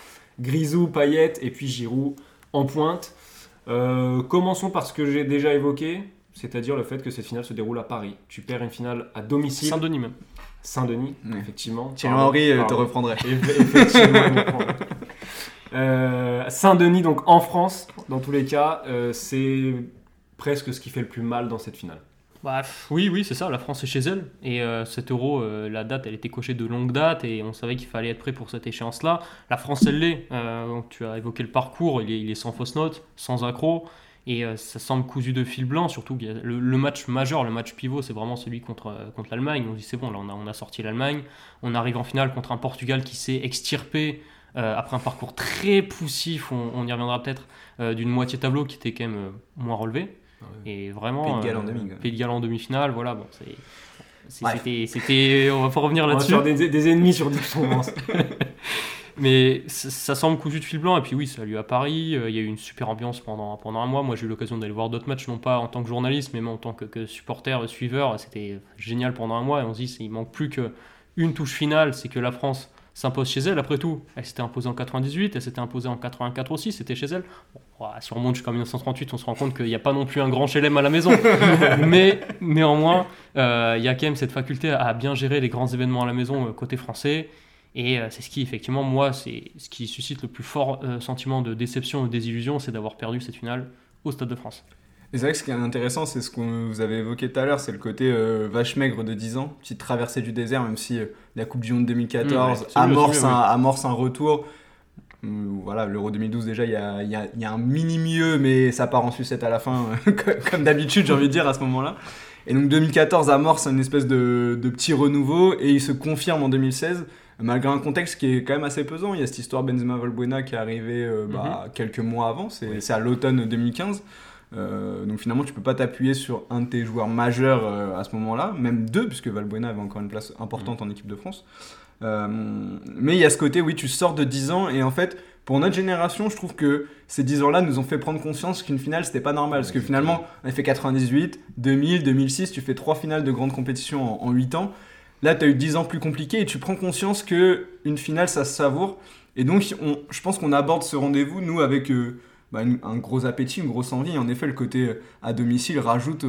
Grisou, Payet et puis Giroud en pointe. Euh, commençons par ce que j'ai déjà évoqué, c'est-à-dire le fait que cette finale se déroule à Paris. Tu perds une finale à domicile,
Saint-Denis même.
Saint-Denis, effectivement.
Thierry Henry euh, te reprendrait.
Eff- Effectivement, il me prend. Euh, Saint-Denis, donc en France, dans tous les cas, euh, c'est presque ce qui fait le plus mal dans cette finale.
Bah, oui, oui, c'est ça, la France est chez elle. Et euh, cet euro, euh, la date, elle était cochée de longue date et on savait qu'il fallait être prêt pour cette échéance-là. La France, elle l'est. Euh, tu as évoqué le parcours, il est, sans fausse note, sans accro. Et ça semble cousu de fil blanc, surtout le, match majeur, le match pivot, c'est vraiment celui contre, contre l'Allemagne. On dit c'est bon, là on a, on a sorti l'Allemagne. On arrive en finale contre un Portugal qui s'est extirpé après un parcours très poussif, on, y reviendra peut-être, d'une moitié tableau qui était quand même moins relevé. Et vraiment.
Pays de Galles en demi, quoi.
Pays de Galles en demi-finale, voilà, bon, c'est. C'était, c'était, on va pas revenir
On va
là-dessus.
faire des, des ennemis sur Provence.
Mais ça, ça semble cousu de fil blanc. Et puis oui, ça a lieu à Paris. euh, Il y a eu une super ambiance pendant, pendant un mois. Moi, j'ai eu l'occasion d'aller voir d'autres matchs, non pas en tant que journaliste, mais en tant que, que supporter, suiveur. C'était génial pendant un mois. Et on se dit, il manque plus qu'une touche finale. C'est que la France s'impose chez elle. Après tout, elle s'était imposée en 98, elle s'était imposée en 84 aussi, c'était chez elle. Bon, si on remonte jusqu'en 1938, on se rend compte qu'il n'y a pas non plus un grand chelem à la maison. Mais néanmoins, euh, il y a quand même cette faculté à bien gérer les grands événements à la maison euh, côté français. Et euh, c'est ce qui, effectivement, moi, c'est ce qui suscite le plus fort sentiment de déception ou de désillusion, c'est d'avoir perdu cette finale au Stade de France.
Et c'est vrai que ce qui est intéressant, c'est ce que vous avez évoqué tout à l'heure, c'est le côté vache maigre de 10 ans, petite traversée du désert, même si la Coupe du Monde 2014 mmh, amorce, un, amorce un retour. Voilà, l'Euro 2012, déjà, il y a, y, a, y a, un mini mieux, mais ça part en sucette à la fin, comme d'habitude, j'ai envie de dire, à ce moment-là. Et donc 2014 amorce une espèce de, de, petit renouveau, et il se confirme en 2016, malgré un contexte qui est quand même assez pesant. Il y a cette histoire Benzema-Valbuena qui est arrivée euh, bah, mhm. quelques mois avant, c'est à l'automne 2015. Euh, donc finalement, tu peux pas t'appuyer sur un de tes joueurs majeurs euh, à ce moment-là, même deux, puisque Valbuena avait encore une place importante mhm. en équipe de France. Euh, mais il y a ce côté, oui, tu sors de 10 ans et en fait, pour notre génération, je trouve que ces 10 ans-là nous ont fait prendre conscience qu'une finale, c'était pas normal. Parce que finalement, on a fait 98, 2000, 2006, tu fais trois finales de grandes compétitions en, en 8 ans. Là, tu as eu 10 ans plus compliqués et tu prends conscience que une finale, ça se savoure. Et donc, on, je pense qu'on aborde ce rendez-vous, nous, avec euh, bah, un gros appétit, une grosse envie. En effet, le côté euh, à domicile rajoute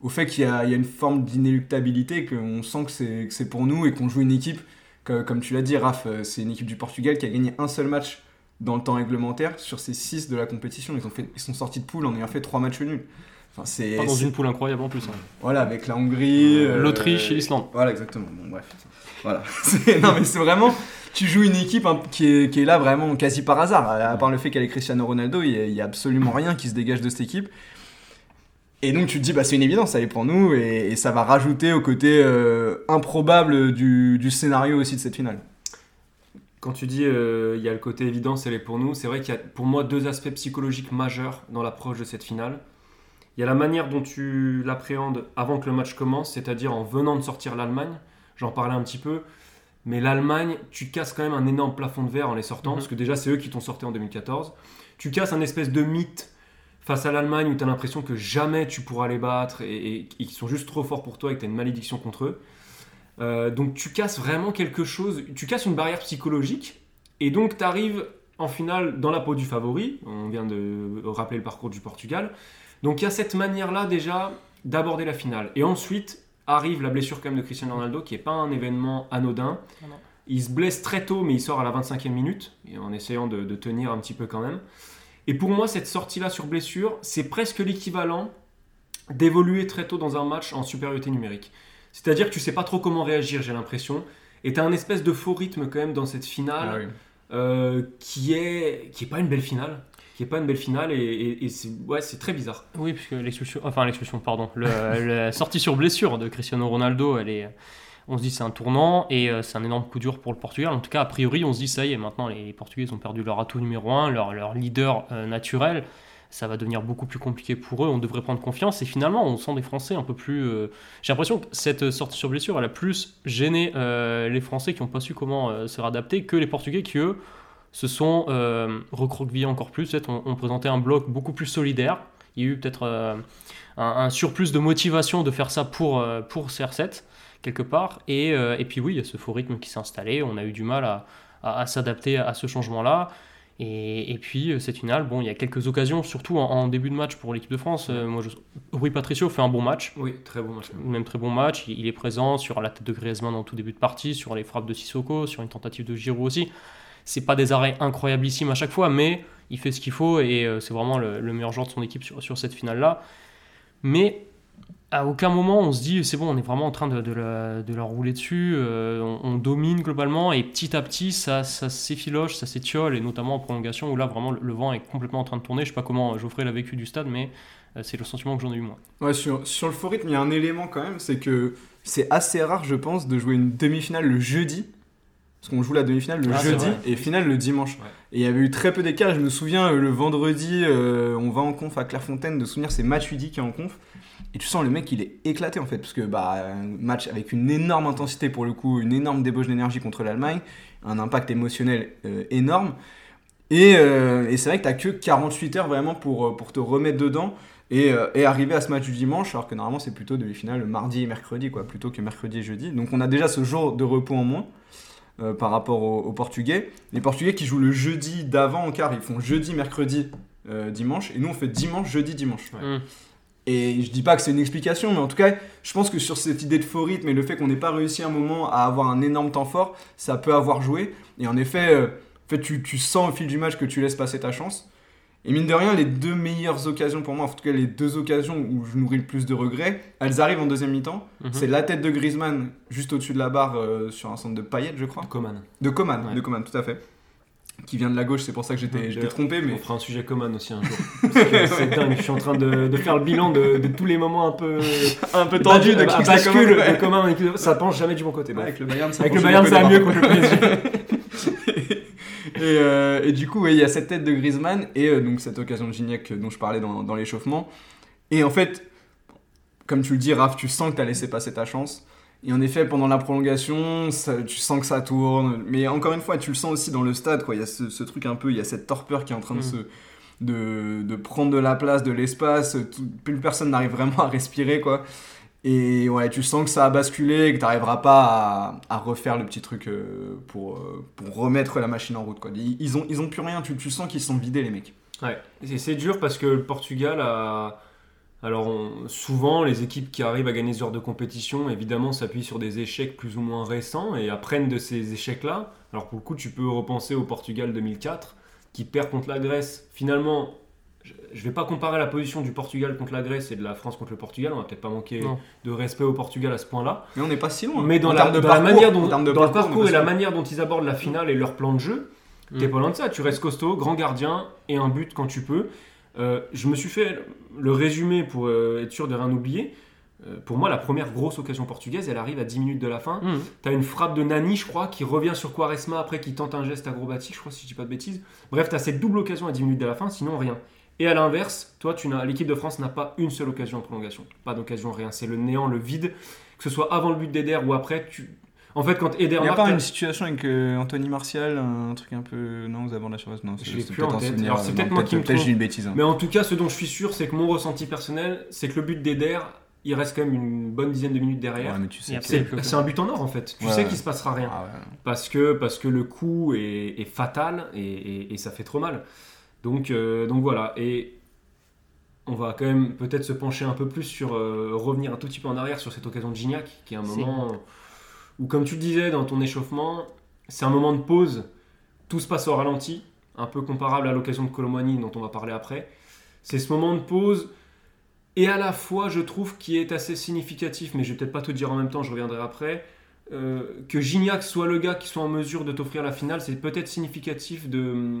au fait qu'il y, y, a une forme d'inéluctabilité, qu'on sent que c'est pour nous et qu'on joue une équipe comme tu l'as dit, Raph, euh, c'est une équipe du Portugal qui a gagné un seul match dans le temps réglementaire sur ces six de la compétition. Ils, ont fait, ils sont sortis de poule en ayant fait trois matchs nuls.
Enfin, c'est, Pas dans une poule incroyable en plus. Hein.
Voilà, avec la Hongrie,
euh, l'Autriche et l'Islande.
Voilà, exactement. Bon, bref. Voilà. non, mais c'est vraiment. Tu joues une équipe qui, est, qui, est, là vraiment quasi par hasard. À part le fait qu'elle est Cristiano Ronaldo, il n'y a, a, absolument rien qui se dégage de cette équipe. Et donc tu te dis, bah, c'est une évidence, ça est pour nous, et, ça va rajouter au côté euh, improbable du, scénario aussi de cette finale.
Quand tu dis euh, il y a le côté évidence, elle est pour nous, c'est vrai qu'il y a pour moi deux aspects psychologiques majeurs dans l'approche de cette finale. Il y a la manière dont tu l'appréhendes avant que le match commence, c'est-à-dire en venant de sortir l'Allemagne. J'en parlais un petit peu. Mais l'Allemagne, tu casses quand même un énorme plafond de verre en les sortant, mhm. parce que déjà c'est eux qui t'ont sorti en 2014. Tu casses un espèce de mythe face à l'Allemagne où tu as l'impression que jamais tu pourras les battre et, qu'ils sont juste trop forts pour toi et que tu as une malédiction contre eux. Euh, donc tu casses vraiment quelque chose, tu casses une barrière psychologique et donc tu arrives en finale dans la peau du favori. On vient de rappeler le parcours du Portugal. Donc il y a cette manière-là déjà d'aborder la finale. Et ensuite arrive la blessure quand même de Cristiano Ronaldo qui n'est pas un événement anodin. Il se blesse très tôt mais il sort à la 25e minute en essayant de tenir un petit peu quand même. Et pour moi, cette sortie-là sur blessure, c'est presque l'équivalent d'évoluer très tôt dans un match en supériorité numérique. C'est-à-dire que tu sais pas trop comment réagir, j'ai l'impression. Et tu as un espèce de faux rythme quand même dans cette finale ah euh, qui est qui est pas une belle finale qui est pas une belle finale et, c'est ouais c'est très bizarre
oui puisque l'expulsion enfin l'expulsion pardon la sortie sur blessure de Cristiano Ronaldo elle est on se dit c'est un tournant et euh, c'est un énorme coup dur pour le Portugal. En tout cas, a priori, on se dit ça y est, maintenant les Portugais ont perdu leur atout numéro un, leur, leader euh, naturel. Ça va devenir beaucoup plus compliqué pour eux, on devrait prendre confiance. Et finalement, on sent des Français un peu plus. Euh, j'ai l'impression que cette sortie sur blessure, elle a plus gêné les Français qui n'ont pas su comment se réadapter que les Portugais qui, eux, se sont recroquevillés encore plus. Peut-être ont, présenté un bloc beaucoup plus solidaire. Il y a eu peut-être un, un, surplus de motivation de faire ça pour, pour CR7 quelque part. Et, euh, et puis oui, il y a ce faux rythme qui s'est installé. On a eu du mal à, à, s'adapter à ce changement-là. Et, et, puis euh, cette finale, bon, il y a quelques occasions, surtout en, début de match pour l'équipe de France. Euh, moi, je... Rui Patricio fait un bon match.
Oui, très bon match.
Même très bon match. Il, est présent sur la tête de Griezmann en tout début de partie, sur les frappes de Sissoko, sur une tentative de Giroud aussi. C'est pas des arrêts incroyablissimes à chaque fois, mais il fait ce qu'il faut et c'est vraiment le, le, meilleur joueur de son équipe sur, sur cette finale-là. Mais à aucun moment on se dit c'est bon, on est vraiment en train de, de, leur rouler dessus, euh, on, domine globalement et petit à petit ça, ça s'effiloche, ça s'étiole et notamment en prolongation où là vraiment le, vent est complètement en train de tourner. Je sais pas comment Geoffrey l'a vécu du stade, mais euh, c'est le sentiment que j'en ai eu moi.
Sur, sur le faux rythme, il y a un élément quand même, c'est que c'est assez rare, je pense, de jouer une demi-finale le jeudi. Parce qu'on joue la demi-finale le ah, jeudi et finale le dimanche. Et il y avait eu très peu d'écart. Je me souviens, euh, le vendredi, on va en conf à Clairefontaine, de souvenir c'est match qui est en conf. Et tu sens le mec, il est éclaté en fait, parce que bah, un match avec une énorme intensité pour le coup, une énorme débauche d'énergie contre l'Allemagne, un impact émotionnel euh, énorme. Et, euh, et c'est vrai que tu n'as que 48 heures vraiment pour, euh, pour te remettre dedans et, et, arriver à ce match du dimanche, alors que normalement c'est plutôt demi-finale mardi et mercredi, quoi, plutôt que mercredi et jeudi. Donc on a déjà ce jour de repos en moins. Euh, par rapport aux, aux Portugais. Les Portugais qui jouent le jeudi d'avant en quart, ils font jeudi, mercredi, euh, dimanche, et nous on fait dimanche, jeudi, dimanche.
Mm.
Et je dis pas que c'est une explication, mais en tout cas, je pense que sur cette idée de faux rythme et le fait qu'on n'ait pas réussi un moment à avoir un énorme temps fort, ça peut avoir joué. Et en effet, euh, en fait tu, tu sens au fil du match que tu laisses passer ta chance. Et mine de rien, les deux meilleures occasions pour moi, en tout cas les deux occasions où je nourris le plus de regrets, elles arrivent en deuxième mi-temps.
Mhm.
C'est la tête de Griezmann juste au-dessus de la barre euh, sur un centre de Payet, je crois.
Coman.
De Coman,
Ouais.
de Coman, tout à fait. Qui vient de la gauche, c'est pour ça que j'étais
Ouais,
trompé, mais
On fera un sujet Coman aussi un jour. C'est dingue, je suis en train de, de faire le bilan de, de tous les moments un peu,
un peu tendu de
bascule
Coman, ouais.
de Coman. Ça penche jamais du bon côté.
Avec le Bayern, ça
Avec le Bayern, ça mieux contre le PSG.
et, euh, et du coup, ouais, il y a cette tête de Griezmann et euh, donc cette occasion de Gignac euh, dont je parlais dans, dans l'échauffement. Et en fait, comme tu le dis, Raph, tu sens que tu as laissé passer ta chance. Et en effet, pendant la prolongation, ça- tu sens que ça tourne. Mais encore une fois, tu le sens aussi dans le stade. Quoi. Il y a ce, ce truc un peu, il y a cette torpeur qui est en train de,
Mm.
se, de, de prendre de la place, de l'espace. Plus personne n'arrive vraiment à respirer. Quoi. Et ouais, tu sens que ça a basculé et que tu n'arriveras pas à, refaire le petit truc euh, pour, euh, pour remettre la machine en route. Quoi. Ils, ils, ont, ils ont plus rien. Tu, tu sens qu'ils sont vidés, les mecs.
Ouais, Et c'est dur parce que le Portugal a. Alors, souvent, les équipes qui arrivent à gagner ce genre de compétition, évidemment, s'appuient sur des échecs plus ou moins récents et apprennent de ces échecs-là. Alors, pour le coup, tu peux repenser au Portugal 2004, qui perd contre la Grèce. Finalement, je ne vais pas comparer la position du Portugal contre la Grèce et de la France contre le Portugal. On va peut-être pas manquer
Non.
de respect au Portugal à ce point-là.
Mais on n'est pas si loin.
Mais dans, la, dans la manière dont, le parcours et la manière dont ils abordent la finale et leur plan de jeu,
Mm.
t'es pas loin de ça. Tu restes costaud, grand gardien et un but quand tu peux. Euh, je me suis fait le résumé pour euh, être sûr de rien oublier. Euh, pour moi, la première grosse occasion portugaise, elle arrive à 10 minutes de la fin.
Mm.
T'as une frappe de Nani, je crois, qui revient sur Quaresma après qui tente un geste acrobatique, je crois, si je dis pas de bêtises. Bref, t'as cette double occasion à 10 minutes de la fin, sinon rien. Et à l'inverse, toi, tu n'as- l'équipe de France n'a pas une seule occasion en prolongation. Pas d'occasion, rien. C'est le néant, le vide. Que ce soit avant le but d'Eder ou après, tu... En fait, quand Eder
Il n'y a
marque,
pas une situation avec euh, Anthony Martial, un truc un peu. Non, vous avant la surface Non, c'est peut-être.
Alors, c'est peut-être moi qui me
Peut-être
trompe.
j'ai une bêtise. hein.
Mais en tout cas, ce dont je suis sûr, c'est que mon ressenti personnel, c'est que le but d'Eder, il reste quand même une bonne dizaine de minutes derrière.
Ouais, mais tu sais
C'est un but en or en fait. Tu
Ouais,
sais qu'il se passera rien.
Ah ouais.
Parce que, parce que le coup est, est fatal et, et- et ça fait trop mal. Donc, euh, donc voilà. Et on va quand même peut-être se pencher un peu plus sur. euh, revenir un tout petit peu en arrière sur cette occasion de Gignac, qui est un moment où, comme tu le disais dans ton échauffement, c'est un moment de pause. Tout se passe au ralenti, un peu comparable à l'occasion de Colomani dont on va parler après. C'est ce moment de pause. Et à la fois, je trouve qui est assez significatif, mais je vais peut-être pas tout dire en même temps, je reviendrai après. Euh, que Gignac soit le gars qui soit en mesure de t'offrir la finale, c'est peut-être significatif de,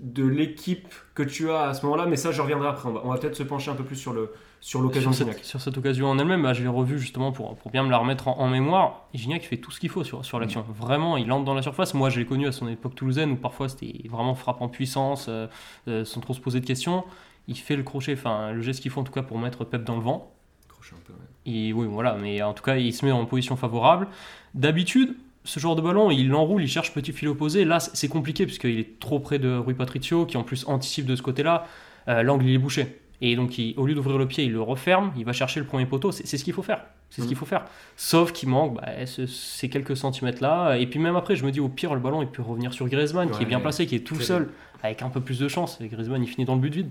de l'équipe que tu as à ce moment-là, mais ça je reviendrai après. On va, peut-être se pencher un peu plus sur le sur l'occasion
sur
de
cette,
Gignac.
sur cette occasion en elle-même, bah, je l'ai revu justement pour, pour bien me la remettre en, en mémoire. Gignac fait tout ce qu'il faut sur, sur l'action. Vraiment, il entre dans la surface. Moi, je l'ai connu à son époque toulousaine où parfois c'était vraiment frappe en puissance, euh, euh, sans trop se poser de questions. Il fait le crochet, enfin le geste qu'il faut en tout cas pour mettre Pep dans le vent.
Crochet un peu, ouais.
Et oui, voilà, mais en tout cas, il se met en position favorable. D'habitude, ce genre de ballon, il l'enroule, il cherche petit filet opposé. Là, c'est compliqué puisqu'il est trop près de Rui Patricio, qui en plus anticipe de ce côté-là. Euh, L'angle, il est bouché. Et donc, il- au lieu d'ouvrir le pied, il le referme, il va chercher le premier poteau. C'est ce qu'il faut faire. C'est ce qu'il faut faire. Sauf qu'il manque bah, ce- ces quelques centimètres-là. Et puis, même après, je me dis, au pire, le ballon, il peut revenir sur Griezmann, qui est bien placé, qui est tout seul, avec un peu plus de chance. Et Griezmann, il finit dans le but vide.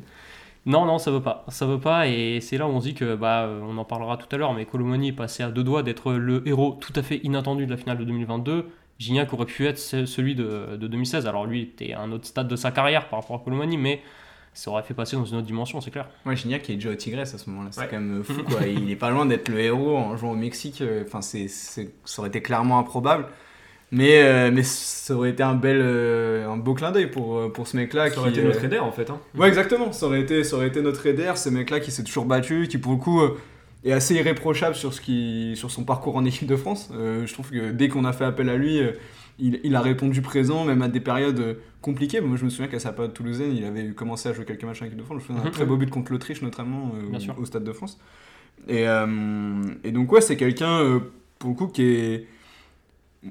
Non, non, ça veut pas. Ça veut pas, et c'est là où on se dit que, bah, euh, on en parlera tout à l'heure, mais Colomoni est passé à deux doigts d'être le héros tout à fait inattendu de la finale de 2022. Gignac aurait pu être ce- celui de, de 2016. Alors lui, était à un autre stade de sa carrière par rapport à Colomani, mais ça aurait fait passer dans une autre dimension, c'est clair.
Ouais, Gignac est déjà au Tigresse à ce moment-là. C'est
Ouais.
quand même fou, quoi. Il est pas loin d'être le héros en jouant au Mexique. euh, Enfin, c'est- ça aurait été clairement improbable. Mais, euh, mais ça aurait été un bel, euh, un beau clin d'œil pour, euh, pour ce mec-là.
Ça aurait
qui,
été notre Eder en fait. hein.
Ouais, exactement. Ça aurait été, ça aurait été notre aider, ce mec-là qui s'est toujours battu, qui pour le coup est assez irréprochable sur, ce qui, sur son parcours en équipe de France. Je trouve que dès qu'on a fait appel à lui, il, il a répondu présent, même à des périodes compliquées. Moi, je me souviens qu'à sa période toulousaine, il avait commencé à jouer quelques matchs en équipe de France. Je me d'un
Mhm.
très beau but contre l'Autriche, notamment euh, au- Stade de France. Et, euh, et donc, ouais, c'est quelqu'un, euh, pour le coup, qui est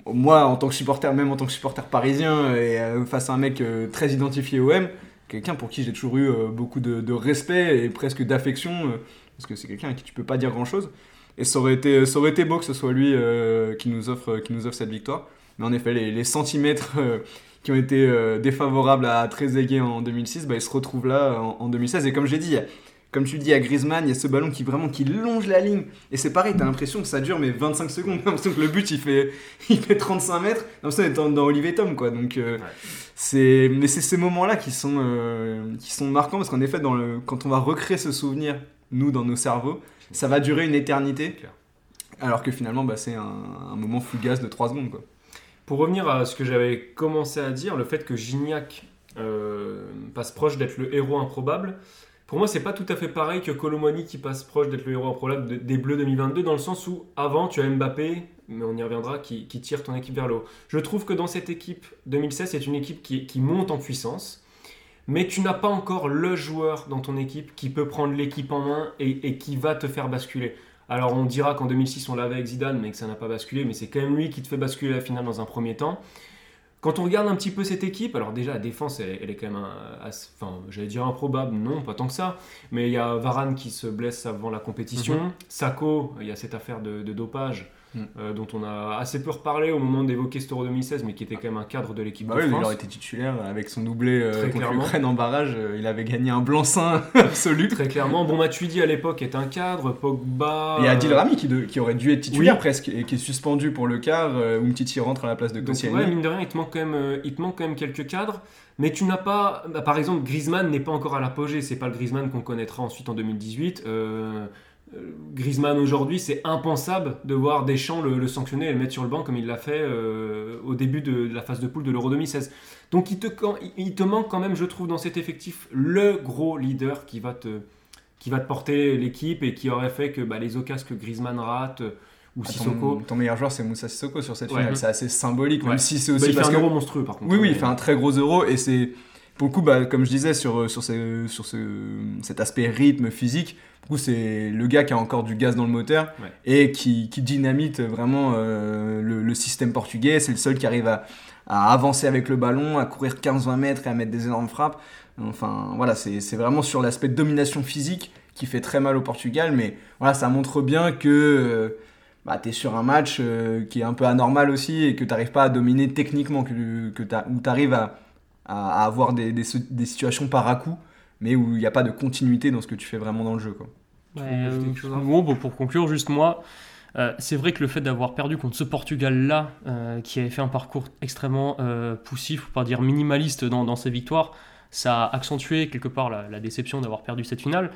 moi, en tant que supporter, même en tant que supporter parisien, et euh, face à un mec euh, très identifié au M, quelqu'un pour qui j'ai toujours eu euh, beaucoup de, respect et presque d'affection, parce que c'est quelqu'un à qui tu peux pas dire grand chose. Et ça aurait été, ça aurait été beau que ce soit lui qui, nous offre, qui nous offre cette victoire. Mais en effet, les, centimètres qui ont été défavorables à Trezeguet en 2006, bah, ils se retrouvent là en, en 2016. Et comme j'ai dit, comme tu dis à Griezmann, il y a ce ballon qui vraiment qui longe la ligne. Et c'est pareil, t'as l'impression que ça dure mais 25 secondes. T'as l'impression que le but il fait, il fait 35 mètres. T'as l'impression d'être dans, dans Olivier Tom quoi. Donc euh, c'est, mais c'est ces moments-là qui sont, euh, qui sont marquants parce qu'en effet, dans le, quand on va recréer ce souvenir, nous dans nos cerveaux, ça va durer une éternité. Alors que finalement, bah, c'est un, un moment fugace de 3 secondes quoi.
Pour revenir à ce que j'avais commencé à dire, le fait que Gignac euh, passe proche d'être le héros improbable, pour moi, c'est pas tout à fait pareil que Colomani qui passe proche d'être le héros improbable de- des Bleus 2022, dans le sens où avant, tu as Mbappé, mais on y reviendra, qui, tire ton équipe vers le haut. Je trouve que dans cette équipe 2016, c'est une équipe qui, monte en puissance, mais tu n'as pas encore le joueur dans ton équipe qui peut prendre l'équipe en main et, et qui va te faire basculer. Alors on dira qu'en 2006 on l'avait avec Zidane mais que ça n'a pas basculé, mais c'est quand même lui qui te fait basculer la finale dans un premier temps. Quand on regarde un petit peu cette équipe, alors déjà la défense elle, elle est quand même, un- assez- enfin j'allais dire improbable, non pas tant que ça, mais il y a Varane qui se blesse avant la compétition, Sako, il y a cette affaire de, de dopage
Mhm.
euh, dont on a assez peu reparlé au moment d'évoquer ce Euro 2016 mais qui était quand même un cadre de l'équipe
Bah
de
oui, il
France.
aurait été titulaire avec son doublé euh,
Très
contre l'Ukraine en barrage. euh, il avait gagné un blanc-seing absolu.
Très clairement, bon Matuidi à l'époque est un cadre, Pogba...
Et il y a Adil Rami qui, de- qui aurait dû être titulaire
Oui.
presque et qui est suspendu pour le quart euh, où Mtiti rentre à la place de Koscielny.
ouais, mine de rien, il te manque quand même, il te manque quand même quelques cadres, mais tu n'as pas, bah, par exemple, Griezmann n'est pas encore à l'apogée. C'est pas le Griezmann qu'on connaîtra ensuite en 2018. Euh, euh, Griezmann aujourd'hui, c'est impensable de voir Deschamps le, le sanctionner et le mettre sur le banc comme il l'a fait euh, au début de, de la phase de poule de l'Euro 2016. Donc il te, quand- il- il te manque quand même, je trouve, dans cet effectif le gros leader qui va te, qui va te porter l'équipe et qui aurait fait que bah, les occasions que Griezmann rate euh, ou
Ah,
Sissoko.
ton, ton meilleur joueur c'est Moussa Sissoko sur cette
Ouais.
finale. C'est assez symbolique, même si c'est
Bah,
aussi
il fait
parce
un
que
euro monstrueux par contre.
Oui, oui, il fait un très gros euro et c'est pour le coup, bah, comme je disais, sur, sur, ce, sur ce, cet aspect rythme physique, c'est le gars qui a encore du gaz dans le moteur
Ouais.
et qui, qui dynamite vraiment euh, le, le système portugais. C'est le seul qui arrive à, à avancer avec le ballon, à courir 15-20 mètres et à mettre des énormes frappes. Enfin, voilà, c'est vraiment sur l'aspect domination physique qui fait très mal au Portugal, mais voilà, ça montre bien que. euh, bah, tu es sur un match euh, qui est un peu anormal aussi et que tu n'arrives pas à dominer techniquement, que, que où tu arrives à, à- à avoir des, des, des situations par à coup, mais où il n'y a pas de continuité dans ce que tu fais vraiment dans le jeu. Quoi.
Ouais, euh, bon, bon, pour conclure, juste moi, euh, c'est vrai que le fait d'avoir perdu contre ce Portugal-là, euh, qui avait fait un parcours extrêmement euh, poussif, pour pas dire minimaliste dans, dans ses victoires, ça a accentué quelque part la, la déception d'avoir perdu cette finale.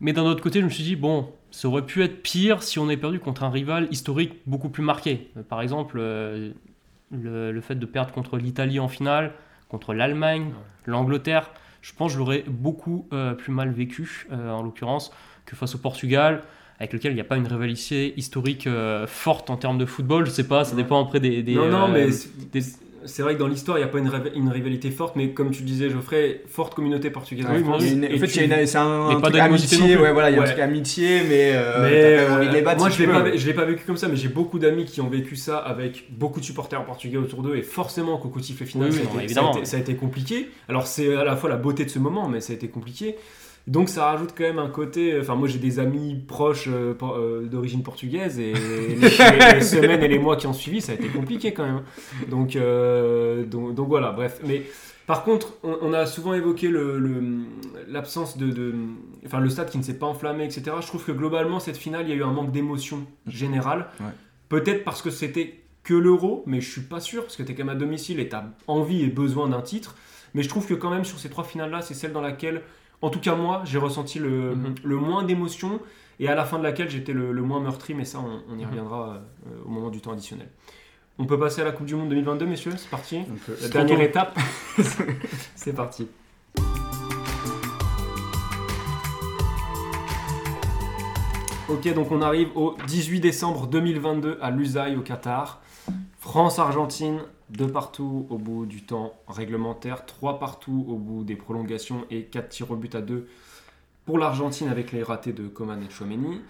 Mais d'un autre côté, je me suis dit, bon, ça aurait pu être pire si on avait perdu contre un rival historique beaucoup plus marqué. Par exemple, le, le fait de perdre contre l'Italie en finale, contre l'Allemagne, l'Angleterre, je pense que je l'aurais beaucoup euh, plus mal vécu, euh, en l'occurrence, que face au Portugal, avec lequel il n'y a pas une rivalité historique euh, forte en termes de football. Je sais pas, ça dépend après des. des,
non, non, mais
des-
c'est vrai que dans l'histoire, il n'y a pas une, une rivalité forte, mais comme tu disais, Geoffrey, forte communauté portugaise
Ah
en France.
une-
Et
en fait,
tu-
il y a une- c'est un, un truc amitié, ouais, voilà, il y a
Ouais.
un truc amitié, mais, euh,
Mais
t'as quand même
euh,
envie de les battre.
moi,
si
je
tu
l'ai pas, je l'ai pas vécu comme ça, mais j'ai beaucoup d'amis qui ont vécu ça avec beaucoup de supporters portugais autour d'eux, et forcément, de sifflet final,
Oui,
ça,
oui,
a
non,
été,
évidemment.
ça, a été, ça a été compliqué. Alors, c'est à la fois la beauté de ce moment, mais ça a été compliqué. Donc, ça rajoute quand même un côté. Enfin, moi, j'ai des amis proches euh, por- euh, d'origine portugaise, et les, semaines et les mois qui ont suivi, ça a été compliqué quand même. Donc, euh, donc, donc voilà, bref. Mais. Par contre, on, on a souvent évoqué le- le- l'absence de, de- Enfin, le stade qui ne s'est pas enflammé, etc. Je trouve que globalement, cette finale, il y a eu un manque d'émotion générale.
Ouais.
Peut-être parce que c'était que l'euro, mais je suis pas sûr, parce que tu es quand même à domicile et tu as envie et besoin d'un titre. Mais je trouve que quand même, sur ces trois finales-là, c'est celle dans laquelle, en tout cas moi, j'ai ressenti le,
Mhm.
le moins d'émotion et à la fin de laquelle j'étais le, le moins meurtri, mais ça, on, on y
Mhm.
reviendra euh, au moment du temps additionnel. On peut passer à la Coupe du Monde 2022, messieurs? C'est parti
On peut-
la dernière étape. c'est parti. Ok, donc on arrive au 18 décembre 2022 à Lusail au Qatar. France-Argentine, deux partout au bout du temps réglementaire, trois partout au bout des prolongations et quatre tirs au but à deux pour l'Argentine avec les ratés de Coman et de Chouameni.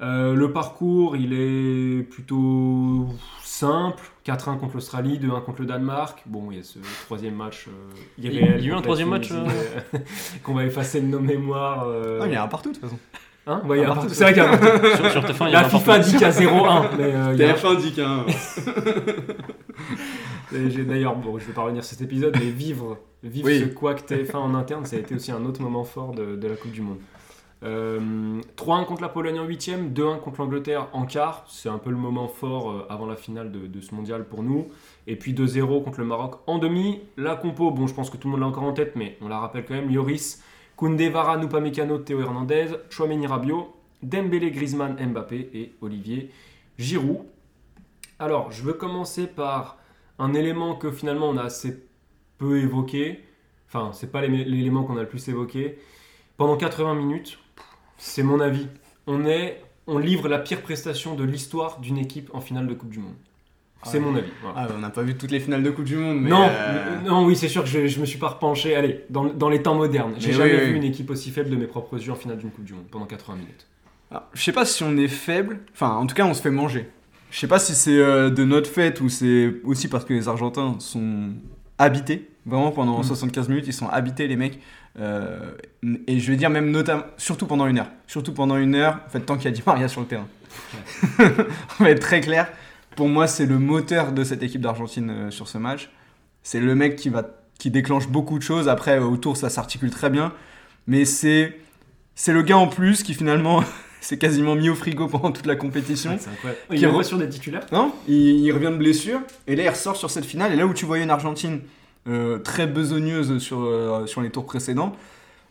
Euh, le parcours, il est plutôt simple. 4-1 contre l'Australie, 2-1 contre le Danemark. Bon, il y a ce troisième match. euh,
Il y a- il y a eu un troisième match,
euh, qu'on va effacer de nos mémoires. euh,
Ah, il y a un partout de toute façon.
Hein? Ouais, il y a
Un
un
partout.
partout. C'est vrai qu'il y a un partout.
Sur, sur TF1, il y a
La
un
FIFA
partout.
dit qu'il y a 0-1. Mais euh, il y a-
TF1 dit qu'un.
Et j'ai- D'ailleurs, bon, je vais pas revenir sur cet épisode, mais vivre, vivre
Oui.
ce couac TF1 en interne, ça a été aussi un autre moment fort de, de la Coupe du Monde. Euh, 3-1 contre la Pologne en 8ème, 2-1 contre l'Angleterre en quart. C'est un peu le moment fort euh, avant la finale de, de ce mondial pour nous. Et puis 2-0 contre le Maroc en demi. La compo, bon, je pense que tout le monde l'a encore en tête, mais on la rappelle quand même. Lloris, Koundé, Varane, Upamecano, Théo Hernandez, Chouameni, Rabiot, Dembélé, Griezmann, Mbappé et Olivier Giroud. Alors, je veux commencer par un élément que finalement on a assez peu évoqué. Enfin, c'est pas l'é- l'élément qu'on a le plus évoqué. Pendant 80 minutes, c'est mon avis. On est, on livre la pire prestation de l'histoire d'une équipe en finale de Coupe du Monde. C'est
Ouais.
mon avis. voilà.
Ah, on n'a pas vu toutes les finales de Coupe du Monde, mais.
non,
euh,
non, oui, c'est sûr que je, je me suis pas repenché. Allez, dans, dans les temps modernes, j'ai
Mais
jamais
oui,
vu
oui.
une équipe aussi faible de mes propres yeux en finale d'une Coupe du Monde pendant 80 minutes.
Alors, je sais pas si on est faible, enfin en tout cas on se fait manger. Je sais pas si c'est euh, de notre fait ou c'est aussi parce que les Argentins sont habités. Vraiment pendant
Mm.
75 minutes ils sont habités les mecs. Euh, et je veux dire même notamment, surtout pendant une heure. Surtout pendant une heure, en fait tant qu'il y a Di Maria sur le terrain. on va être très clair. Pour moi c'est le moteur de cette équipe d'Argentine euh, sur ce match. C'est le mec qui va qui déclenche beaucoup de choses. Après autour ça s'articule très bien. Mais c'est c'est le gars en plus qui finalement s'est quasiment mis au frigo pendant toute la compétition.
c'est.
Qui
Il est
re-
sur des titulaires
Non il, il revient de blessure et là il ressort sur cette finale. Et là où tu voyais une Argentine euh, très besogneuse sur, euh, sur les tours précédents,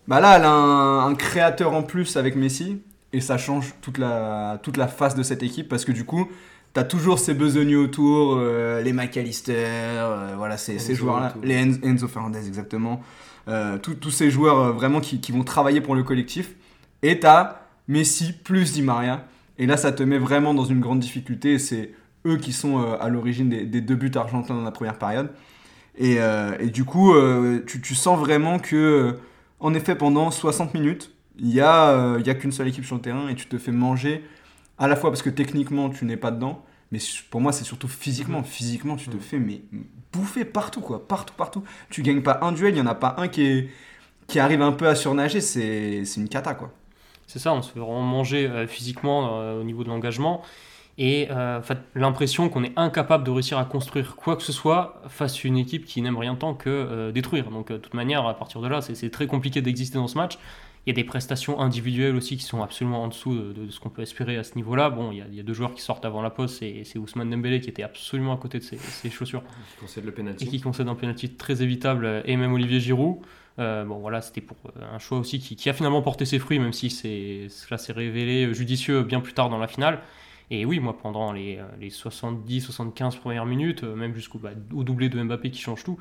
bah là elle a un, un créateur en plus avec Messi et ça change toute la, toute la face de cette équipe parce que du coup t'as toujours ces besogneux autour, euh, les McAllister, voilà ces, ces joueurs-là, les Enzo, Fernandez exactement, tous- tous ces joueurs vraiment qui, qui vont travailler pour le collectif et t'as Messi plus Di Maria et là ça te met vraiment dans une grande difficulté c'est eux qui sont euh, à l'origine des, des deux buts argentins dans la première période. Et, euh, et du coup, euh, tu, tu sens vraiment que, en effet, pendant 60 minutes, il n'y a, y a qu'une seule équipe sur le terrain et tu te fais manger à la fois parce que techniquement tu n'es pas dedans, mais pour moi c'est surtout physiquement. Physiquement, tu te
Mhm.
fais mais bouffer partout, quoi, partout, partout. Tu gagnes pas un duel, il n'y en a pas un qui, est, qui arrive un peu à surnager, c'est c'est une cata, quoi.
C'est ça, on se fait vraiment manger euh, physiquement euh, au niveau de l'engagement. Et euh, l'impression qu'on est incapable de réussir à construire quoi que ce soit face à une équipe qui n'aime rien tant que euh, détruire. Donc, euh, de toute manière, à partir de là, c'est très compliqué d'exister dans ce match. Il y a des prestations individuelles aussi qui sont absolument en dessous de, de ce qu'on peut espérer à ce niveau-là. Bon, il y, a, il y a deux joueurs qui sortent avant la pause, c'est c'est Ousmane Dembélé qui était absolument à côté de ses, ses chaussures
qui concède le
et
penalty.
qui concède un penalty très évitable, et même Olivier Giroud. Euh, bon voilà, c'était pour euh, un choix aussi qui, qui a finalement porté ses fruits, même si cela s'est révélé judicieux bien plus tard dans la finale. Et oui, moi pendant les, euh, les 70-75 premières minutes, euh, même jusqu'au bah, au doublé de Mbappé qui change tout,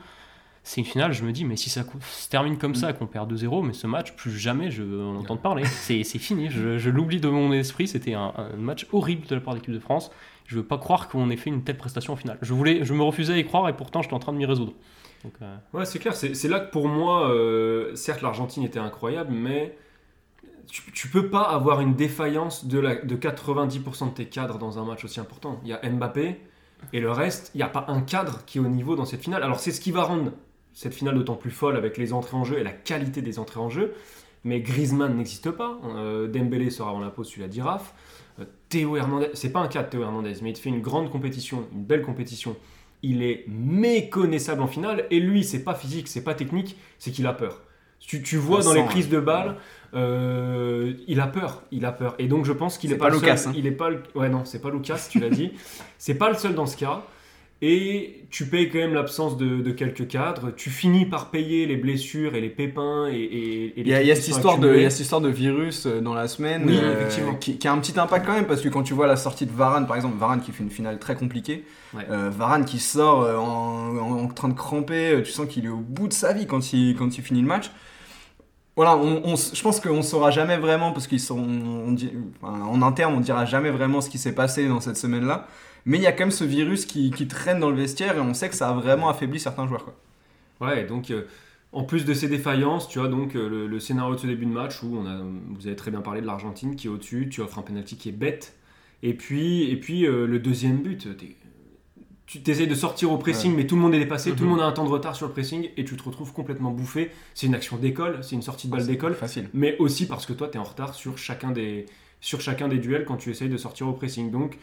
c'est une finale, je me dis, mais si ça se termine comme ça, qu'on perd 2-0, mais ce match, plus jamais je en entends parler. C'est, c'est fini, je, je l'oublie de mon esprit, c'était un, un match horrible de la part de l'équipe de France. Je veux pas croire qu'on ait fait une telle prestation en finale. Je, voulais, je me refusais à y croire et pourtant j'étais en train de m'y résoudre. Euh,
Ouais, c'est clair. C'est là que pour moi, euh, certes, l'Argentine était incroyable, mais tu, tu peux pas avoir une défaillance de, la, de 90% de tes cadres dans un match aussi important. Il y a Mbappé et le reste, il n'y a pas un cadre qui est au niveau dans cette finale. Alors c'est ce qui va rendre cette finale d'autant plus folle avec les entrées en jeu et la qualité des entrées en jeu. Mais Griezmann n'existe pas. Euh, Dembélé sera avant la pause, dit, Raph. Euh, Théo Hernandez, c'est pas un cas de Théo Hernandez, mais il te fait une grande compétition, une belle compétition. Il est méconnaissable en finale. Et lui, c'est pas physique, c'est pas technique, c'est qu'il a peur. Tu, tu vois dans les prises de balles, euh, il a peur, il a peur. Et donc je pense qu'il
C'est
est
pas
pas, le
Lucas,
seul.
hein.
Il est pas, ouais non, c'est pas Lucas, tu l'as dit. C'est pas le seul dans ce cas. Et tu payes quand même l'absence de, de quelques cadres. Tu finis par payer les blessures et les pépins et,
Il y a, y cette histoire de, il
accumulés.
y a cette histoire de virus euh, dans la semaine
Oui, effectivement.
qui, qui a un petit impact quand même parce que quand tu vois la sortie de Varane par exemple, Varane qui fait une finale très compliquée,
Ouais.
euh, Varane qui sort euh, en, en- en train de cramper, euh, tu sens qu'il est au bout de sa vie quand il, quand il finit le match. Voilà, on, on je pense qu'on saura jamais vraiment parce qu'ils sont on enfin, en interne, on dira jamais vraiment ce qui s'est passé dans cette semaine-là. Mais il y a quand même ce virus qui, qui traîne dans le vestiaire et on sait que ça a vraiment affaibli certains joueurs. Quoi.
Ouais, donc euh, en plus de ces défaillances, tu as donc euh, le, le scénario de ce début de match où on a, vous avez très bien parlé de l'Argentine qui est au-dessus, tu offres un penalty qui est bête, et puis, et puis euh, le deuxième but, tu essayes de sortir au pressing, mais tout le monde est dépassé, tout le
Mhm.
monde a un temps de retard sur le pressing, et tu te retrouves complètement bouffé. C'est une action d'école, c'est une sortie de balle d'école,
Facile.
mais aussi parce que toi, tu es en retard sur chacun, des, sur chacun des duels quand tu essayes de sortir au pressing. Donc,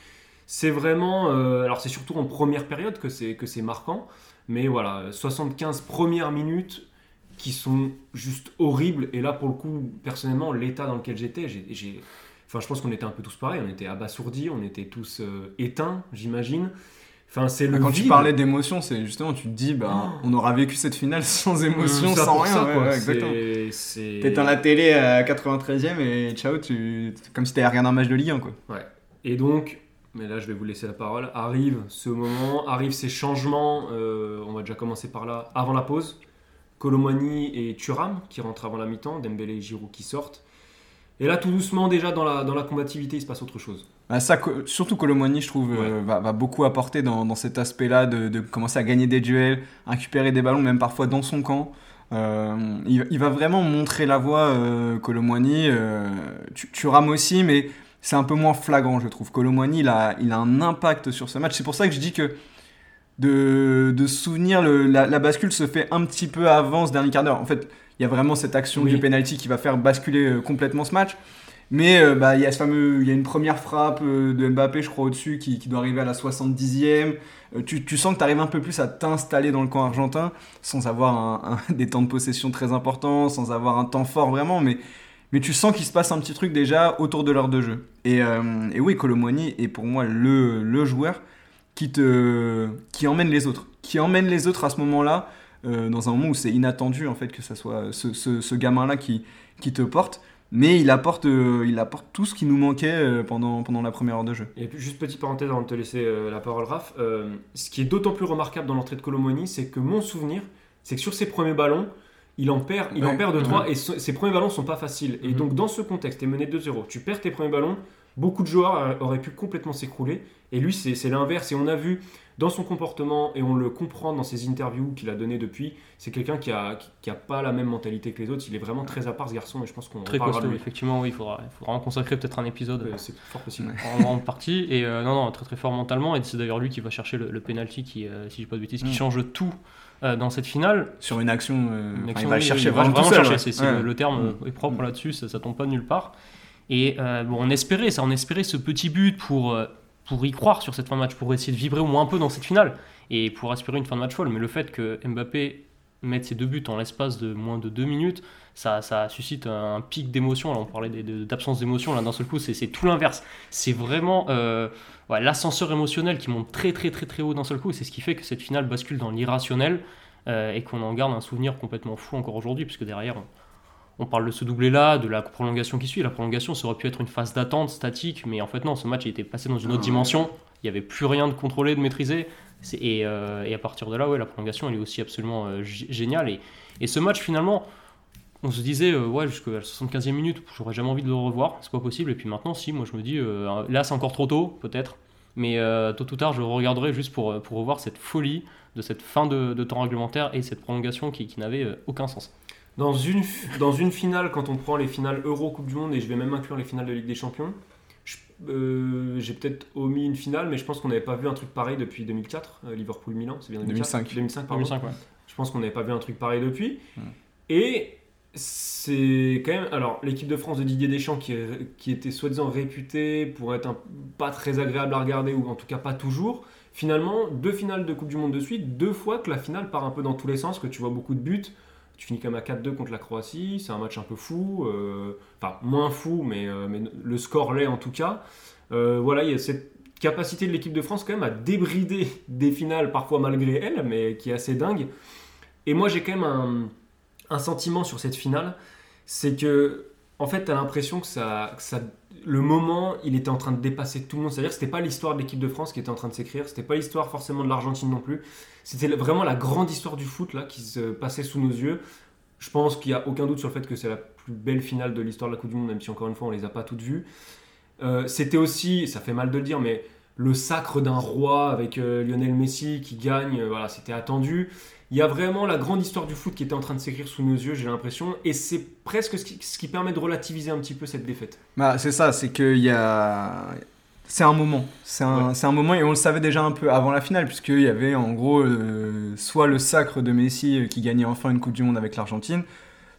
c'est vraiment. euh, alors, c'est surtout en première période que c'est, que c'est marquant, mais voilà, 75 premières minutes qui sont juste horribles. Et là, pour le coup, personnellement, l'état dans lequel j'étais, j'ai. Enfin, je pense qu'on était un peu tous pareils, on était abasourdis, on était tous euh, éteints, j'imagine. Enfin, c'est le
Quand tu parlais d'émotion, c'est justement, tu te dis, bah, on aura vécu cette finale sans émotion,
Mmh, ça
sans rien.
ça,
ouais, ouais, exactement. T'éteins la télé à 93ème et ciao, tu... comme si t'avais regardé un match de Ligue 1, quoi.
Et donc, mais là je vais vous laisser la parole, arrive ce moment, arrivent ces changements, euh, on va déjà commencer par là, avant la pause. Colomani et Thuram qui rentrent avant la mi-temps, Dembélé et Giroud qui sortent. Et là tout doucement déjà dans la, dans la combativité il se passe autre chose.
Bah, ça, surtout Colomani, je trouve, euh, va, va beaucoup apporter dans, dans cet aspect-là de, de commencer à gagner des duels, récupérer des ballons, même parfois dans son camp. Euh, il, il va vraiment montrer la voie, Colomani. Tu, tu rames aussi, mais c'est un peu moins flagrant, je trouve. Colomani, il a, il a un impact sur ce match. C'est pour ça que je dis que de, de souvenir, le- la, la bascule se fait un petit peu avant ce dernier quart d'heure. En fait, il y a vraiment cette action
Oui.
du penalty qui va faire basculer euh, complètement ce match. Mais euh, bah, il y a ce fameux, il y a une première frappe euh, de Mbappé, je crois, au-dessus, qui, qui doit arriver à la 70e. Euh, tu, tu sens que tu arrives un peu plus à t'installer dans le camp argentin, sans avoir un- un- des temps de possession très importants, sans avoir un temps fort vraiment, mais, mais tu sens qu'il se passe un petit truc déjà autour de l'heure de jeu. Et, euh, oui, Colomboigny est pour moi le, joueur qui, te, qui emmène les autres. Qui emmène les autres à ce moment-là, euh, dans un moment où c'est inattendu en fait que ça soit ce, gamin-là qui, qui te porte. Mais il apporte, euh, il apporte tout ce qui nous manquait pendant, pendant la première heure de jeu.
Et puis, juste petite parenthèse avant de te laisser la parole Raph, ce qui est d'autant plus remarquable dans l'entrée de Colomani c'est que mon souvenir c'est que sur ses premiers ballons il en perd, il en
Ouais.
perd de 3 et ce- ses premiers ballons sont pas faciles. Et
Mhm.
donc dans ce contexte, tu es mené 2-0, tu perds tes premiers ballons, beaucoup de joueurs euh, auraient pu complètement s'écrouler. Et lui, c'est l'inverse. Et on a vu dans son comportement, et on le comprend dans ses interviews qu'il a données depuis, c'est quelqu'un qui a, qui, qui a pas la même mentalité que les autres. Il est vraiment très à part ce garçon, et je pense qu'on
Très costaud,
lui.
effectivement, oui, il faudra, il faudra en consacrer peut-être un épisode
Euh, C'est fort possible.
en grande partie. Et euh, non, non, très très fort mentalement. Et c'est d'ailleurs lui qui va chercher le, le penalty qui, euh, si je dis pas de bêtises, qui
Mm.
change tout euh, dans cette finale.
Sur une action, euh,
Une
enfin,
action,
il va
oui,
chercher
il va
vraiment, tout seul,
chercher,
ouais.
le, le terme
Mm.
est propre là-dessus, ça, ça tombe pas nulle part. Et euh, bon, on espérait ça, on espérait ce petit but pour, euh, pour y croire sur cette fin de match, pour essayer de vibrer au moins un peu dans cette finale et pour aspirer une fin de match folle. Mais le fait que Mbappé mette ses deux buts en l'espace de moins de deux minutes, ça, ça suscite un pic d'émotion. Là, on parlait d'absence d'émotion, là d'un seul coup, c'est, tout l'inverse. C'est vraiment euh, ouais, l'ascenseur émotionnel qui monte très très très très haut d'un seul coup. C'est ce qui fait que cette finale bascule dans l'irrationnel euh, et qu'on en garde un souvenir complètement fou encore aujourd'hui, puisque derrière, on, on parle de ce doublé-là, de la prolongation qui suit. La prolongation, ça aurait pu être une phase d'attente statique, mais en fait, non, ce match a été passé dans une autre
Ah,
dimension. Il n'y avait plus rien de contrôlé, de maîtrisé. Euh, et à partir de là, ouais, la prolongation, elle est aussi absolument euh, géniale. Et, ce match, finalement, on se disait, euh, ouais, jusqu'à la 75e minute, j'aurais jamais envie de le revoir, c'est pas possible. Et puis maintenant, si, moi je me dis, là c'est encore trop tôt, peut-être. Mais tôt ou tard, je regarderai juste pour, revoir cette folie de cette fin de, temps réglementaire et cette prolongation qui, qui n'avait aucun sens.
Dans une, dans une finale, quand on prend les finales Euro Coupe du Monde, et je vais même inclure les finales de Ligue des Champions, euh, j'ai peut-être omis une finale, mais je pense qu'on n'avait pas vu un truc pareil depuis 2004, euh, Liverpool-Milan, c'est bien 2004
2005.
2005, pardon.
2005, ouais.
Je pense qu'on n'avait pas vu un truc pareil depuis.
Hmm.
Et c'est quand même. Alors, l'équipe de France de Didier Deschamps, qui, était soi-disant réputée pour être un- pas très agréable à regarder, ou en tout cas pas toujours, finalement, deux finales de Coupe du Monde de suite, deux fois que la finale part un peu dans tous les sens, que tu vois beaucoup de buts. Tu finis quand même à 4-2 contre la Croatie, c'est un match un peu fou, euh, enfin moins fou, mais, euh, mais le score l'est en tout cas. Euh, voilà, il y a cette capacité de l'équipe de France quand même à débrider des finales, parfois malgré elle, mais qui est assez dingue. Et moi j'ai quand même un, un sentiment sur cette finale, c'est que en fait tu as l'impression que, ça, que ça, le moment il était en train de dépasser tout le monde. C'est-à-dire que c'était pas l'histoire de l'équipe de France qui était en train de s'écrire, c'était pas l'histoire forcément de l'Argentine non plus. C'était vraiment la grande histoire du foot là qui se passait sous nos yeux. Je pense qu'il n'y a aucun doute sur le fait que c'est la plus belle finale de l'histoire de la Coupe du Monde, même si encore une fois on les a pas toutes vues. Euh, c'était aussi, ça fait mal de le dire, mais le sacre d'un roi avec euh, Lionel Messi qui gagne, euh, voilà, c'était attendu. Il y a vraiment la grande histoire du foot qui était en train de s'écrire sous nos yeux, j'ai l'impression, et c'est presque ce qui, ce qui permet de relativiser un petit peu cette défaite.
Bah, c'est ça, c'est qu'il y a. c'est un moment. C'est un, moment et on le savait déjà un peu avant la finale, puisqu'il y avait en gros euh, soit le sacre de Messi euh, qui gagnait enfin une Coupe du Monde avec l'Argentine,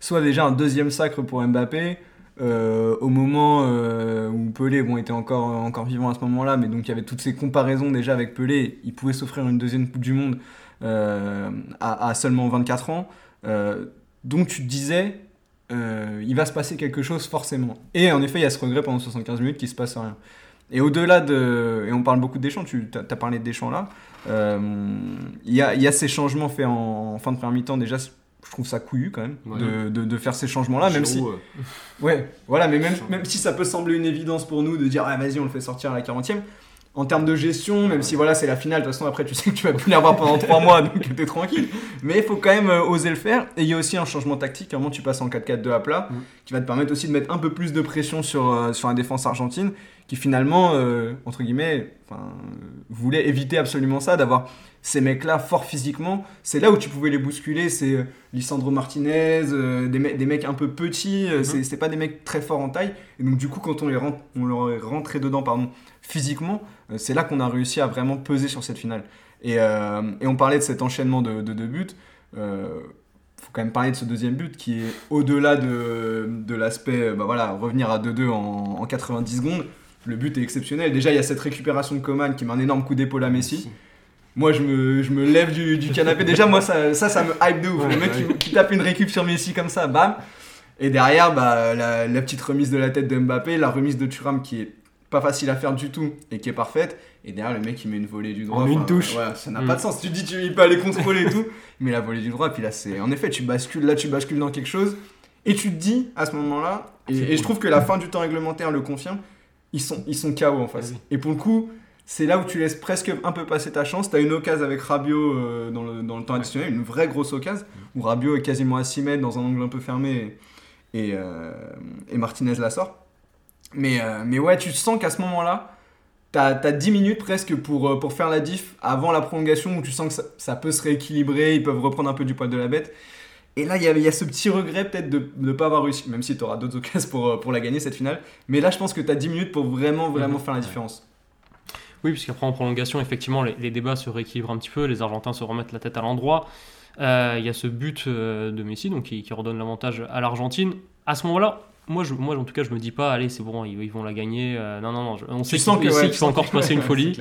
soit déjà un deuxième sacre pour Mbappé. euh, au moment euh, où Pelé bon, était encore, encore vivant à ce moment-là, mais donc il y avait toutes ces comparaisons déjà avec Pelé, il pouvait s'offrir une deuxième Coupe du Monde à, à seulement 24 ans. Euh, donc tu te disais, euh, il va se passer quelque chose forcément. Et en effet, il y a ce regret pendant 75 minutes qui se passe rien. Et au-delà de. Et on parle beaucoup de Deschamps, tu as, parlé de Deschamps là. euh, Il y, a, il y a ces changements faits en, en fin de première mi-temps, déjà, je trouve ça couillu quand même
Ouais.
de, de, de faire ces changements-là, même si.
Euh,
Ouais, voilà, mais même, même si ça peut sembler une évidence pour nous de dire, ah vas-y, on le fait sortir à la 40e, en termes de gestion, même si voilà, c'est la finale, de toute façon, après, tu sais que tu vas plus l'avoir pendant 3 mois, donc t'es tranquille. Mais il faut quand même euh, oser le faire. Et il y a aussi un changement tactique, à un moment, tu passes en 4-4-2 à plat,
Mm.
qui va te permettre aussi de mettre un peu plus de pression sur, euh, sur la défense argentine, qui finalement, euh, entre guillemets, euh, voulait éviter absolument ça, d'avoir ces mecs-là forts physiquement. C'est là où tu pouvais les bousculer, c'est Lisandro Martinez, des, me- des mecs un peu petits, euh, c'est c'est pas des mecs très forts en taille. Et donc du coup, quand on, les rent- on leur est rentré dedans pardon, physiquement, c'est là qu'on a réussi à vraiment peser sur cette finale. Et, euh, et on parlait de cet enchaînement de, de deux buts. Euh, faut quand même parler de ce deuxième but qui est au-delà de, de l'aspect, euh, bah voilà, revenir à 2-2 en, en 90 secondes. Le but est exceptionnel. Déjà, il y a cette récupération de Coman qui met un énorme coup d'épaule à Messi. Moi, je me, je me lève du, du canapé. Déjà, moi, ça, ça, ça me hype de ouf.
Ouais,
le mec
ouais.
qui, qui tape une récup sur Messi comme ça, bam. Et derrière, bah, la, la petite remise de la tête de Mbappé, la remise de Thuram qui est pas facile à faire du tout et qui est parfaite. Et derrière, le mec, il met une volée du droit.
En une touche.
Ouais, ça n'a
Mm.
pas de sens. Tu dis, tu, il peut aller contrôler et tout. Mais la volée du droit, puis là, c'est. En effet, tu bascules, là, tu bascules dans quelque chose. Et tu te dis, à ce moment-là, et, je trouve que la fin du temps réglementaire le confirme, ils sont, ils sont KO en face.
Ah.
Et pour le coup, c'est là où tu laisses presque un peu passer ta chance. Tu as une occasion avec Rabiot euh, dans, le, dans le temps additionnel, une vraie grosse occasion, où Rabiot est quasiment à 6 mètres dans un angle un peu fermé et, euh, et Martinez la sort. Mais, euh, mais ouais, tu sens qu'à ce moment-là, tu as, 10 minutes presque pour, euh, pour faire la diff avant la prolongation où tu sens que ça, ça peut se rééquilibrer, ils peuvent reprendre un peu du poil de la bête. Et là, il y, y a ce petit regret peut-être de ne pas avoir réussi, même si tu auras d'autres occasions pour, euh, pour la gagner cette finale. Mais là, je pense que tu as 10 minutes pour vraiment, vraiment faire la différence.
Oui, puisqu'après en prolongation, effectivement, les, les débats se rééquilibrent un petit peu, les Argentins se remettent la tête à l'endroit. Euh, Il y a ce but de Messi donc, qui, qui redonne l'avantage à l'Argentine. À ce moment-là, moi, je, moi, en tout cas, je me dis pas, allez, c'est bon, ils, ils vont la gagner. Euh, non, non, non, je- on sait
sens
qu'il
que,
sait
ouais,
qu'il
tu
encore se passer une folie.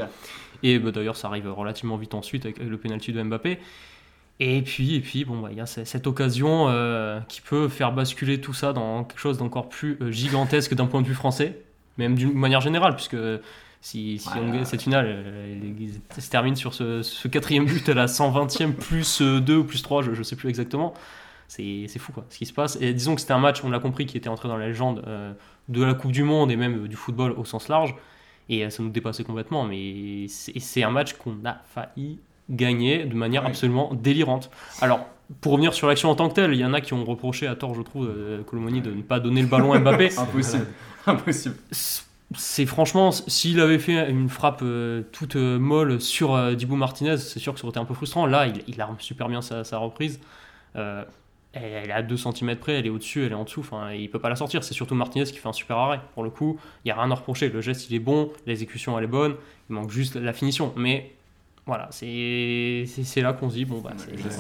Et bah, d'ailleurs, ça arrive relativement vite ensuite avec le penalty de Mbappé. Et puis, et puis bon, bah, il y a ce- cette occasion euh, qui peut faire basculer tout ça dans quelque chose d'encore plus euh, gigantesque d'un point de vue français, même d'une manière générale, puisque si, si on gagne cette finale, elle, elle se termine sur ce, ce quatrième but à la 120e plus 2 ou plus 3, je ne sais plus exactement. C'est fou quoi, ce qui se passe. Et disons que c'était un match, on l'a compris, qui était entré dans la légende euh, de la Coupe du Monde et même euh, du football au sens large. Et euh, ça nous dépassait complètement. Mais c'est un match qu'on a failli gagner de manière
Ouais.
absolument délirante. Alors, pour revenir sur l'action en tant que telle, il y en a qui ont reproché à tort, je trouve, Colomoni de ne pas donner le ballon à Mbappé.
Impossible. Impossible.
C'est franchement, s'il avait fait une frappe euh, toute euh, molle sur euh, Dibou Martinez, c'est sûr que ça aurait été un peu frustrant. Là, il, il a super bien sa, sa reprise. Elle, est à 2 cm près, elle est au-dessus, elle est en dessous. Enfin, il peut pas la sortir. C'est surtout Martinez qui fait un super arrêt. Pour le coup, il n'y a rien à reprocher. Le geste, il est bon, l'exécution, elle est bonne. Il manque juste la finition. Mais voilà, c'est là qu'on se dit, bon, bah,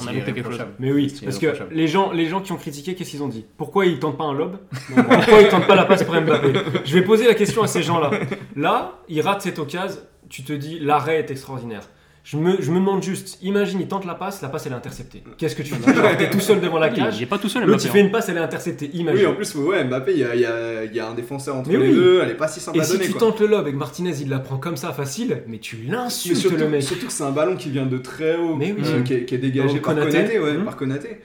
on a loupé quelque chose.
Mais oui,
C'est
parce que les gens, les gens qui ont critiqué, qu'est-ce qu'ils ont dit? Pourquoi ils tentent pas un lob? Pourquoi ils tentent pas la passe pour Mbappé? Je vais poser la question à ces gens-là. Là, ils ratent cette occasion, tu te dis l'arrêt est extraordinaire. Je me, je me demande juste, imagine, il tente la passe, la passe elle est interceptée. Qu'est-ce que tu fais T'es tout seul devant la cage,
n'est pas tout seul,
l'autre
Mbappé.
il fait
hein.
une passe, elle est interceptée.
Oui,
Imagine.
en plus, ouais, Mbappé, il y a, il y a- y a un défenseur entre
Mais
les
oui.
deux, elle est pas si simple
Et
à
si
donner.
tu
quoi.
tentes le lob et que Martinez il la prend comme ça facile, mais tu l'insultes
surtout,
le mec.
surtout que c'est un ballon qui vient de très haut,
Mais oui.
euh, qui, est, qui est dégagé
Par
par
Konaté.
Ouais, par Konaté.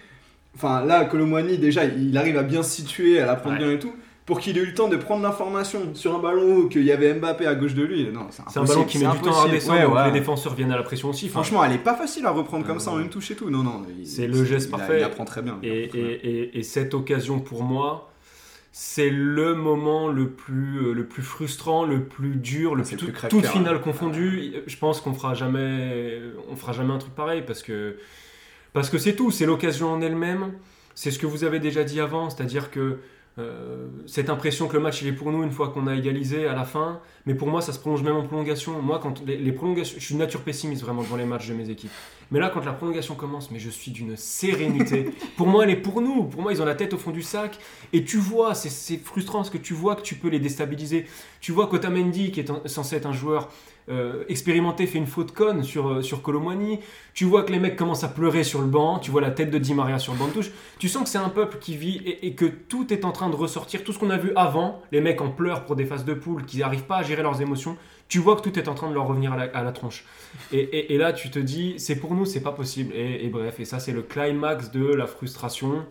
Enfin, là, Colomwani, déjà, il arrive à bien se situer, à la prendre
Ouais.
bien et tout, pour qu'il ait eu le temps de prendre l'information sur un ballon haut, qu'il y avait Mbappé à gauche de lui. Non, c'est
C'est un ballon qui met du temps à redescendre,
Ouais, ouais.
les défenseurs viennent à la pression aussi. Enfin,
Franchement, elle est pas facile à reprendre comme
Euh,
ça en une touche et tout. Non, non.
c'est le geste
il a-
parfait.
Il apprend très bien.
Et,
apprend très bien.
et- et- et cette occasion pour moi, c'est le moment le plus, euh, le plus frustrant, le plus dur, le plus,
plus
tout-
crève-cœur,
toute finale
hein.
confondue. Je pense qu'on fera jamais, on fera jamais un truc pareil parce que parce que c'est tout, c'est l'occasion en elle-même. C'est ce que vous avez déjà dit avant, c'est-à-dire que euh, cette impression que le match il est pour nous une fois qu'on a égalisé à la fin. Mais pour moi, ça se prolonge même en prolongation. Moi, quand les, les prolongations, je suis de nature pessimiste vraiment devant les matchs de mes équipes. Mais là, quand la prolongation commence, mais je suis d'une sérénité. pour moi, elle est pour nous. Pour moi, ils ont la tête au fond du sac. Et tu vois, c'est- c'est frustrant parce que tu vois que tu peux les déstabiliser. Tu vois qu'Otamendi, qui est un- censé être un joueur euh, expérimenté, fait une faute conne sur, euh, sur Colomwani. Tu vois que les mecs commencent à pleurer sur le banc. Tu vois la tête de Di Maria sur le banc de touche. Tu sens que c'est un peuple qui vit et, que tout est en train de ressortir. Tout ce qu'on a vu avant, les mecs en pleurs pour des phases de poule, qui n'arrivent pas à gérer leurs émotions. Tu vois que tout est en train de leur revenir à la, à la tronche. Et, et- là, tu te dis, c'est pour nous, c'est pas possible. Et, et bref, et ça, c'est le climax de la frustration.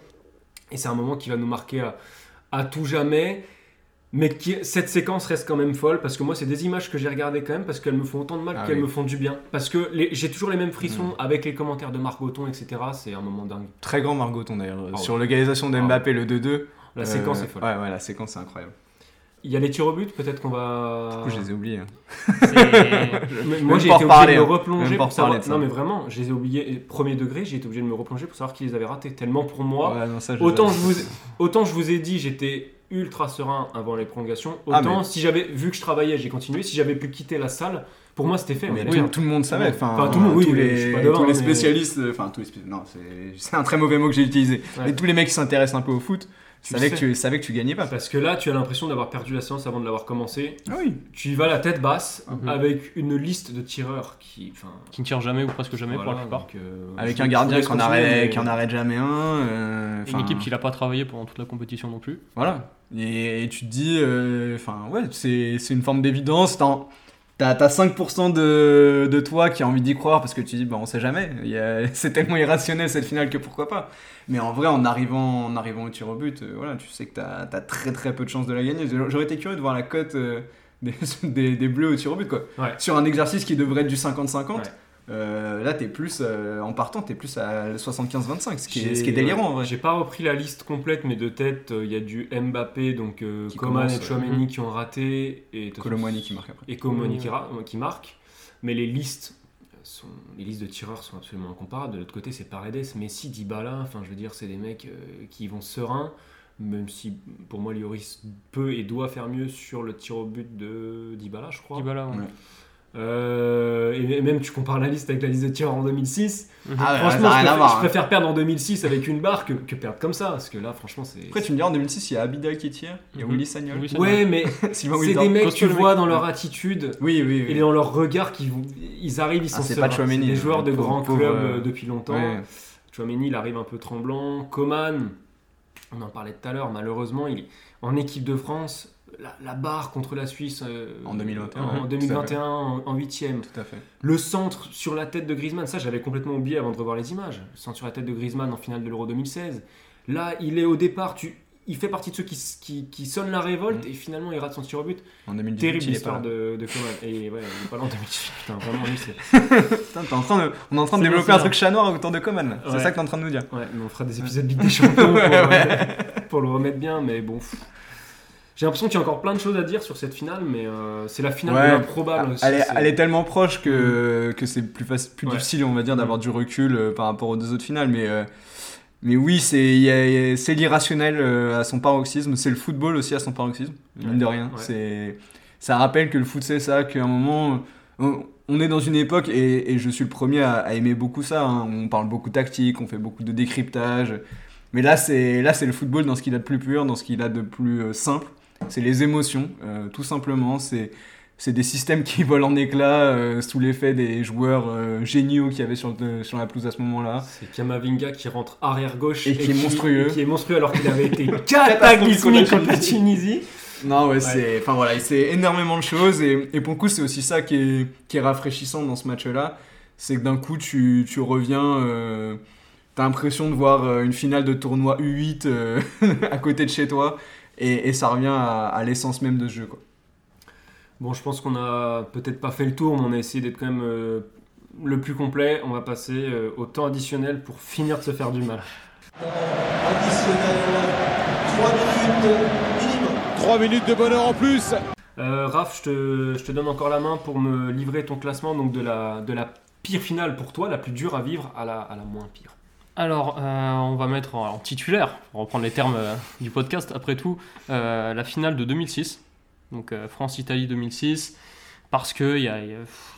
Et c'est un moment qui va nous marquer à, à tout jamais. Mais qui, cette séquence reste quand même folle parce que moi, c'est des images que j'ai regardées quand même parce qu'elles me font autant de mal
Ah
qu'elles
oui.
me font du bien. Parce que j'ai toujours les mêmes frissons avec les commentaires de Margoton, etc. C'est un moment dingue.
Très grand Margoton d'ailleurs.
Ah
Sur
ouais.
l'égalisation de
Ah
Mbappé, le 2-2.
La
euh,
séquence est folle.
Ouais, ouais, la séquence est incroyable.
Il y a les tirs au but, peut-être qu'on va.
Du coup, je les ai oubliés. hein.
Moi j'ai été obligé de me
hein.
replonger pour savoir. Non mais vraiment, je les ai oubliés. Premier degré, j'ai été obligé de me replonger pour savoir qui les avait ratés. Tellement pour moi.
Ouais, non, ça, je-
autant, je vous, autant je vous ai dit, j'étais ultra serein avant les prolongations.
Ah,
Autant
mais-
si j'avais vu que je travaillais, j'ai continué. Si j'avais pu quitter la salle, pour moi c'était fait.
Mais
est
tout, le monde savait. Enfin,
Enfin, tout le monde, oui,
tous les, tous les spécialistes, enfin tous les non, c'est c'est un très mauvais mot que j'ai utilisé.
Ouais.
Mais tous les mecs qui s'intéressent un peu au foot
Tu
savaient que, tu, savaient que tu gagnais pas.
Parce que là, tu as l'impression d'avoir perdu la séance avant de l'avoir commencé.
Ah oui.
Tu y vas la tête basse
Mhm.
avec une liste de tireurs qui.
Qui ne tire jamais ou presque jamais pour la plupart.
donc, euh,
Avec un gardien qui en arrête,
mais-
qui en arrête jamais un. euh,
Une équipe qui n'a pas travaillé pendant toute la compétition non plus.
Voilà. Et, et tu te dis, euh, enfin ouais, c'est c'est une forme d'évidence. T'as t'as- t'as 5% de, de toi qui a envie d'y croire parce que tu dis, bah on sait jamais. C'est tellement irrationnel cette finale que pourquoi pas. Mais en vrai, en arrivant, en arrivant au tir au but, euh, voilà, tu sais que t'as as très très peu de chances de la gagner. J'aurais été curieux de voir la cote euh, des, des, des bleus au tir au but quoi.
Ouais.
Sur un exercice qui devrait être du 50-50.
Ouais.
Euh, là, t'es plus euh, en partant, t'es plus à 75-25, ce qui est,
J'ai-
ce qui est délirant en
ouais,
vrai.
J'ai pas repris la liste complète, mais de tête, euh, il y a du Mbappé, donc euh, Coman
commence,
et Chouameni qui ont raté. Et
Colomwani qui marque après.
Et Colomwani
Oui,
qui, marque. Mais les listes, sont, les listes de tireurs sont absolument incomparables. De l'autre côté, c'est Paredes, Messi, Dybala. Enfin, je veux dire, c'est des mecs euh, qui vont sereins. Même si, pour moi, Lloris peut et doit faire mieux sur le tir au but de Dybala, je crois.
Dybala, ouais.
Ouais.
Euh, et même, tu compares la liste avec la liste de tireurs en 2006.
Ah ouais,
Franchement, je préfère, je
hein.
préfère perdre en 2006 avec une barre que, que perdre comme ça. Parce que là, franchement, c'est.
Après, tu me diras, en 2006, il y a Abidal qui tire, il y a
Mhm.
Willy Sagnol.
Oui,
Ouais, mais c'est des mecs,
Costaud,
tu
le
vois
mec.
dans leur attitude
Oui, oui, oui.
et dans leur regard qu'ils vont- ils arrivent, ils sont
Ah, c'est pas Chouameni,
C'est des joueurs de grands clubs
euh,
euh, depuis longtemps.
Ouais.
Chouameni, il arrive un peu tremblant. Coman, on en parlait tout à l'heure, malheureusement, il est en équipe de France. La, la barre contre la Suisse euh,
En 2021,
en
ouais,
2021 en huitième.
Tout à fait.
Le centre sur la tête de Griezmann, ça j'avais complètement oublié avant de revoir les images. Le centre sur la tête de Griezmann en finale de l'Euro 2016. Là, il est au départ, tu, il fait partie de ceux qui, qui, qui sonnent la révolte
Mhm.
et finalement il rate son tir au but.
En 2018,
Terrible
il
histoire de, de Coman. Et ouais, il est pas là en 2018. Putain, vraiment, lui, c'est.
Putain, en train de- on est en train de développer un truc chat noir autour de Coman. C'est ça que t'es en train de nous dire.
Ouais, mais on fera des épisodes Ligue des Champions pour,
Ouais,
pour le remettre bien, mais bon. J'ai l'impression qu'il y a encore plein de choses à dire sur cette finale, mais euh, c'est la finale
Ouais.
aussi.
Elle est, elle est tellement proche que, que c'est plus, faci- plus
Ouais.
difficile, on va dire, d'avoir du recul euh, par rapport aux deux autres finales. Mais, euh, mais oui, c'est l'irrationnel à son paroxysme. C'est le football aussi à son paroxysme, mine
Ouais.
de rien. C'est Ça rappelle que le foot, c'est ça, qu'à un moment. On, on est dans une époque, et, et je suis le premier à, à aimer beaucoup ça. hein. On parle beaucoup tactique, on fait beaucoup de décryptage. Mais là, c'est le football dans ce qu'il a de plus pur, dans ce qu'il a de plus simple. C'est les émotions, euh, tout simplement. C'est c'est des systèmes qui volent en éclats euh, sous l'effet des joueurs euh, géniaux qu'il y avait sur, sur la pelouse à ce moment-là.
C'est Kamavinga qui rentre arrière gauche
Et qui est monstrueux.
et qui est monstrueux alors qu'il avait été cataclysmique contre la Tunisie.
Non, ouais, c'est. Enfin voilà, c'est énormément de choses. Et, et pour le coup, c'est aussi ça qui est, qui est rafraîchissant dans ce match-là. C'est que d'un coup, tu, tu reviens. euh, T'as l'impression de voir une finale de tournoi U8 euh, à côté de chez toi. Et, et ça revient à, à l'essence même de ce jeu. Quoi.
Bon, je pense qu'on a peut-être pas fait le tour, mais on a essayé d'être quand même euh, le plus complet. On va passer euh, au temps additionnel pour finir de se faire du mal.
Additionnel, 3 minutes minimum.
3 minutes de bonheur en plus.
Euh, Raph, je te, je te donne encore la main pour me livrer ton classement donc de la, de la pire finale pour toi, la plus dure à vivre, à la, à la moins pire.
Alors, euh, on va mettre en, titulaire, pour reprendre les termes euh, du podcast, après tout, euh, la finale de 2006. Donc, France-Italie 2006. Parce qu'il y a,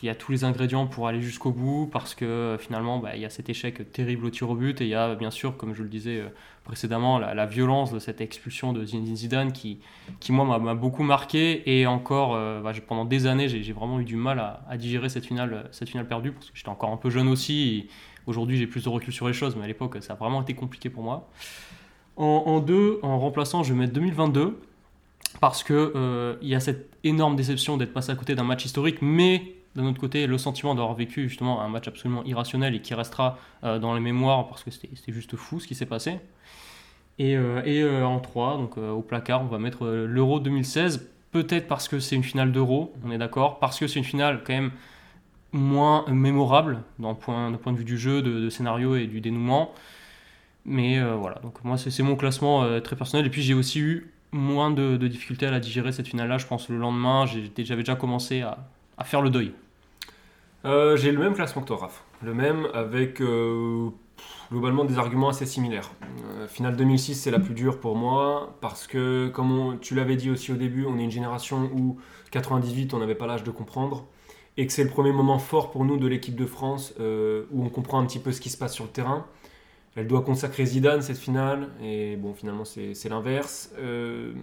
y a- tous les ingrédients pour aller jusqu'au bout, parce que finalement, bah, il y a cet échec terrible au tir au but, et il y a bien sûr, comme je le disais précédemment, la, violence de cette expulsion de Zinedine Zidane qui, qui moi, m'a- beaucoup marqué, et encore, bah, pendant des années, j'ai vraiment eu du mal à, digérer cette finale, cette finale perdue, parce que j'étais encore un peu jeune aussi, aujourd'hui j'ai plus de recul sur les choses, mais à l'époque, ça a vraiment été compliqué pour moi. En, deux, en remplaçant, je vais mettre 2022, parce que euh, il y a cette énorme déception d'être passé à côté d'un match historique, mais d'un autre côté, le sentiment d'avoir vécu justement un match absolument irrationnel et qui restera euh, dans les mémoires parce que c'était juste fou ce qui s'est passé. Et, euh, euh, en 3, donc au placard, on va mettre l'Euro 2016, peut-être parce que c'est une finale d'Euro, on est d'accord, parce que c'est une finale quand même moins mémorable d'un point, de vue du jeu, de, scénario et du dénouement. Mais euh, voilà, donc moi c'est mon classement euh, très personnel. Et puis j'ai aussi eu moins de, de difficultés à la digérer cette finale-là. Je pense le lendemain, j'avais déjà commencé à, faire le deuil.
Euh, J'ai le même classement que toi, Raph. Le même avec globalement des arguments assez similaires. Finale 2006, c'est la plus dure pour moi parce que, comme tu l'avais dit aussi au début, on est une génération où 98, on n'avait pas l'âge de comprendre et que c'est le premier moment fort pour nous de l'équipe de France euh, où on comprend un petit peu ce qui se passe sur le terrain. Elle doit consacrer Zidane cette finale et bon, finalement, c'est l'inverse. Euh,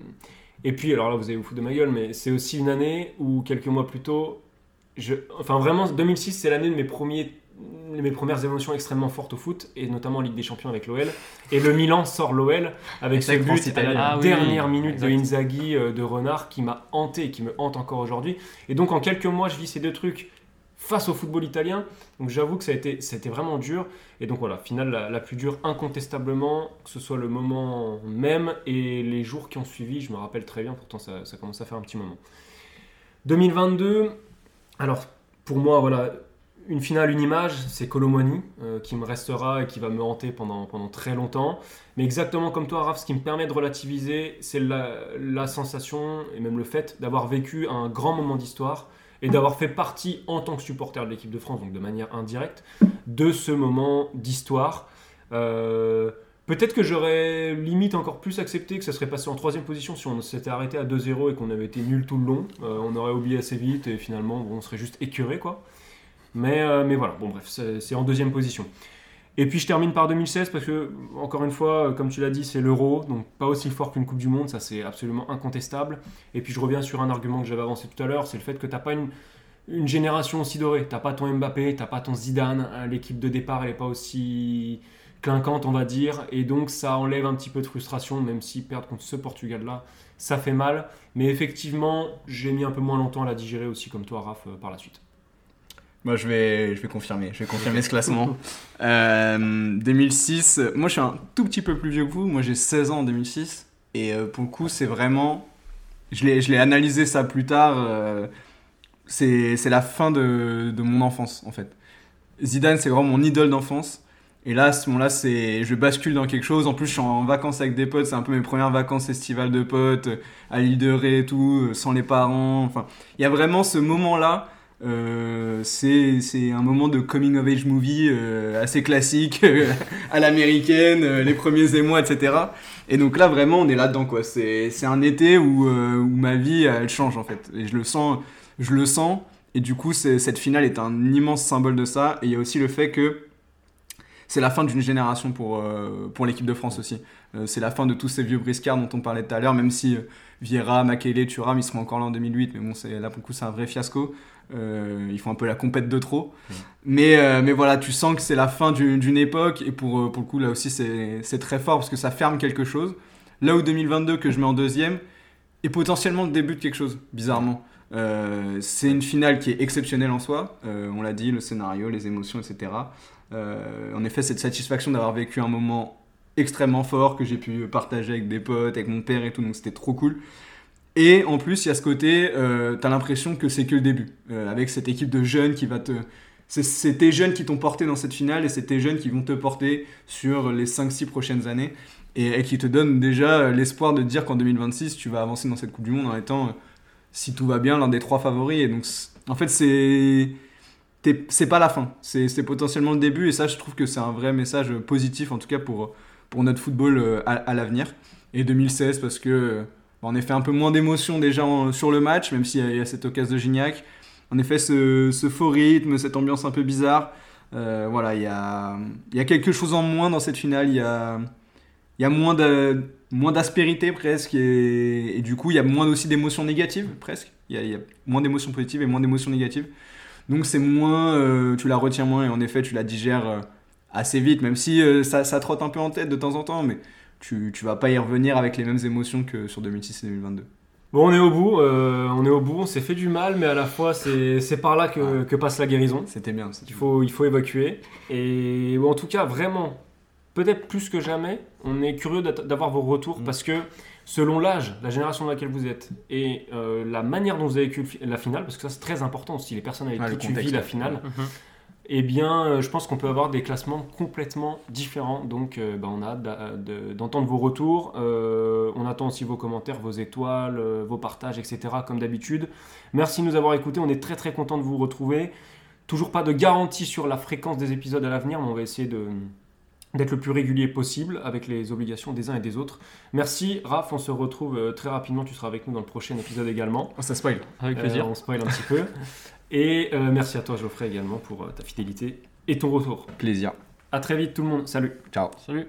et puis, alors là, vous allez vous foutre de ma gueule, mais c'est aussi une année où quelques mois plus tôt, enfin vraiment 2006 c'est l'année de mes premiers mes premières émotions extrêmement fortes au foot et notamment en Ligue des Champions avec l'OL et le Milan sort l'OL avec ce but à la
Ah
dernière
oui,
minute
exact.
de Inzaghi euh, de Renard qui m'a hanté et qui me hante encore aujourd'hui. Et donc en quelques mois je vis ces deux trucs face au football italien. Donc j'avoue que ça a été ça a été vraiment dur. Et donc voilà finale la, la plus dure incontestablement que ce soit le moment même et les jours qui ont suivi je me rappelle très bien pourtant ça, ça commence à faire un petit moment. 2022 alors, pour moi, voilà, une finale, une image, c'est Colomwani euh, qui me restera et qui va me hanter pendant, pendant très longtemps. Mais exactement comme toi, Raph, ce qui me permet de relativiser, c'est la, sensation et même le fait d'avoir vécu un grand moment d'histoire et d'avoir fait partie en tant que supporter de l'équipe de France, donc de manière indirecte, de ce moment d'histoire. Euh, Peut-être que j'aurais limite encore plus accepté que ça serait passé en troisième position si on s'était arrêté à 2-0 et qu'on avait été nul tout le long. Euh, on aurait oublié assez vite et finalement on serait juste écœuré quoi. Mais, euh, mais voilà, bon bref, c'est en deuxième position. Et puis je termine par 2016 parce que, encore une fois, euh, comme tu l'as dit, c'est l'euro, donc pas aussi fort qu'une Coupe du Monde, ça c'est absolument incontestable. Et puis je reviens sur un argument que j'avais avancé tout à l'heure, c'est le fait que t'as pas une, une génération aussi dorée. T'as pas ton Mbappé, t'as pas ton Zidane, hein, l'équipe de départ elle est pas aussi clinquante on va dire, et donc ça enlève un petit peu de frustration, même si perdre contre ce Portugal-là, ça fait mal. Mais effectivement, j'ai mis un peu moins longtemps à la digérer aussi, comme toi Raph, euh, par la suite.
Moi, je vais, je vais confirmer. Je vais confirmer ce classement. Euh, 2006, euh, moi, je suis un tout petit peu plus vieux que vous. Moi, j'ai 16 ans en 2006. Et euh, pour le coup, c'est vraiment. Je l'ai analysé ça plus tard. euh, c'est la fin de, de mon enfance, en fait. Zidane, c'est vraiment mon idole d'enfance. Et là, à ce moment-là, je bascule dans quelque chose. En plus, je suis en vacances avec des potes. C'est un peu mes premières vacances estivales de potes, euh, à l'île de Ré et tout, sans les parents. Enfin, il y a vraiment ce moment-là. Euh, c'est, un moment de coming of age movie euh, assez classique, euh, à l'américaine, euh, les premiers émois, etc. Et donc là, vraiment, on est là-dedans, quoi. C'est, un été où, où ma vie, elle change, en fait. Et je le sens, je le sens. Et du coup, cette finale est un immense symbole de ça. Et il y a aussi le fait que c'est la fin d'une génération pour, pour l'équipe de France aussi. C'est la fin de tous ces vieux briscards dont on parlait tout à l'heure, même si Vieira, Makele, Thuram, ils seront encore là en 2008, mais bon, c'est, là pour le coup, c'est un vrai fiasco. Euh, ils font un peu la compète de trop. Mais, euh, mais voilà, tu sens que c'est la fin d'une, époque, et pour, euh, pour le coup, là aussi, c'est, très fort parce que ça ferme quelque chose. Là où 2022, que je mets en deuxième, est potentiellement le début de quelque chose, bizarrement. Euh, c'est une finale qui est exceptionnelle en soi. On l'a dit, le scénario, les émotions, etc. En effet, cette satisfaction d'avoir vécu un moment extrêmement fort que j'ai pu partager avec des potes, avec mon père et tout, donc c'était trop cool. Et en plus, il y a ce côté, euh, t'as l'impression que c'est que le début, euh, avec cette équipe de jeunes qui va te... C'est, tes jeunes qui t'ont porté dans cette finale et c'est tes jeunes qui vont te porter sur les 5-6 prochaines années et, qui te donnent déjà l'espoir de te dire qu'en 2026, tu vas avancer dans cette Coupe du Monde en étant, euh, si tout va bien, l'un des trois favoris. Et donc, en fait, c'est c'est pas la fin, c'est potentiellement le début et ça je trouve que c'est un vrai message positif en tout cas pour, pour notre football euh, à, l'avenir. Et 2016 parce que euh, en effet un peu moins d'émotion déjà en- sur le match, même s'il y, y a cette occasion de Gignac. En effet ce, faux rythme, cette ambiance un peu bizarre. Euh, voilà, il y a, y a quelque chose en moins dans cette finale, il y a, y a moins de- moins d'aspérité presque et, du coup il y a moins aussi d'émotions négatives presque. Il y a, moins d'émotions positives et moins d'émotions négatives. Donc c'est moins, tu la retiens moins et en effet tu la digères assez vite, même si euh, ça, ça trotte un peu en tête de temps en temps, mais tu, tu vas pas y revenir avec les mêmes émotions que sur 2006 et 2022.
Bon, on est au bout, euh, on est au bout, on s'est fait du mal, mais à la fois c'est c'est par là que, que passe la guérison.
C'était bien. c'était
Il faut, il faut évacuer. Et bon, en tout cas, vraiment, peut-être plus que jamais, on est curieux d'avoir vos retours
Mm.
parce que selon l'âge, la génération dans laquelle vous êtes et euh, la manière dont vous avez vécu la finale, parce que ça c'est très important aussi, les personnes avec
Ah,
qui
le
tu vis la finale,
Mhm.
Eh bien, euh, je pense qu'on peut avoir des classements complètement différents. Donc, euh, bah, on a hâte d'entendre vos retours. Euh, on attend aussi vos commentaires, vos étoiles, vos partages, etc. Comme d'habitude. Merci de nous avoir écoutés. On est très très content de vous retrouver. Toujours pas de garantie sur la fréquence des épisodes à l'avenir, mais on va essayer de d'être le plus régulier possible avec les obligations des uns et des autres. Merci Raph, on se retrouve très rapidement, tu seras avec nous dans le prochain épisode également.
Oh, ça spoil.
Avec
Euh,
plaisir.
on spoil un petit peu. Et euh, merci à toi Geoffrey également pour euh, ta fidélité et ton retour.
Plaisir.
À très vite tout le monde, salut
Ciao.
Salut.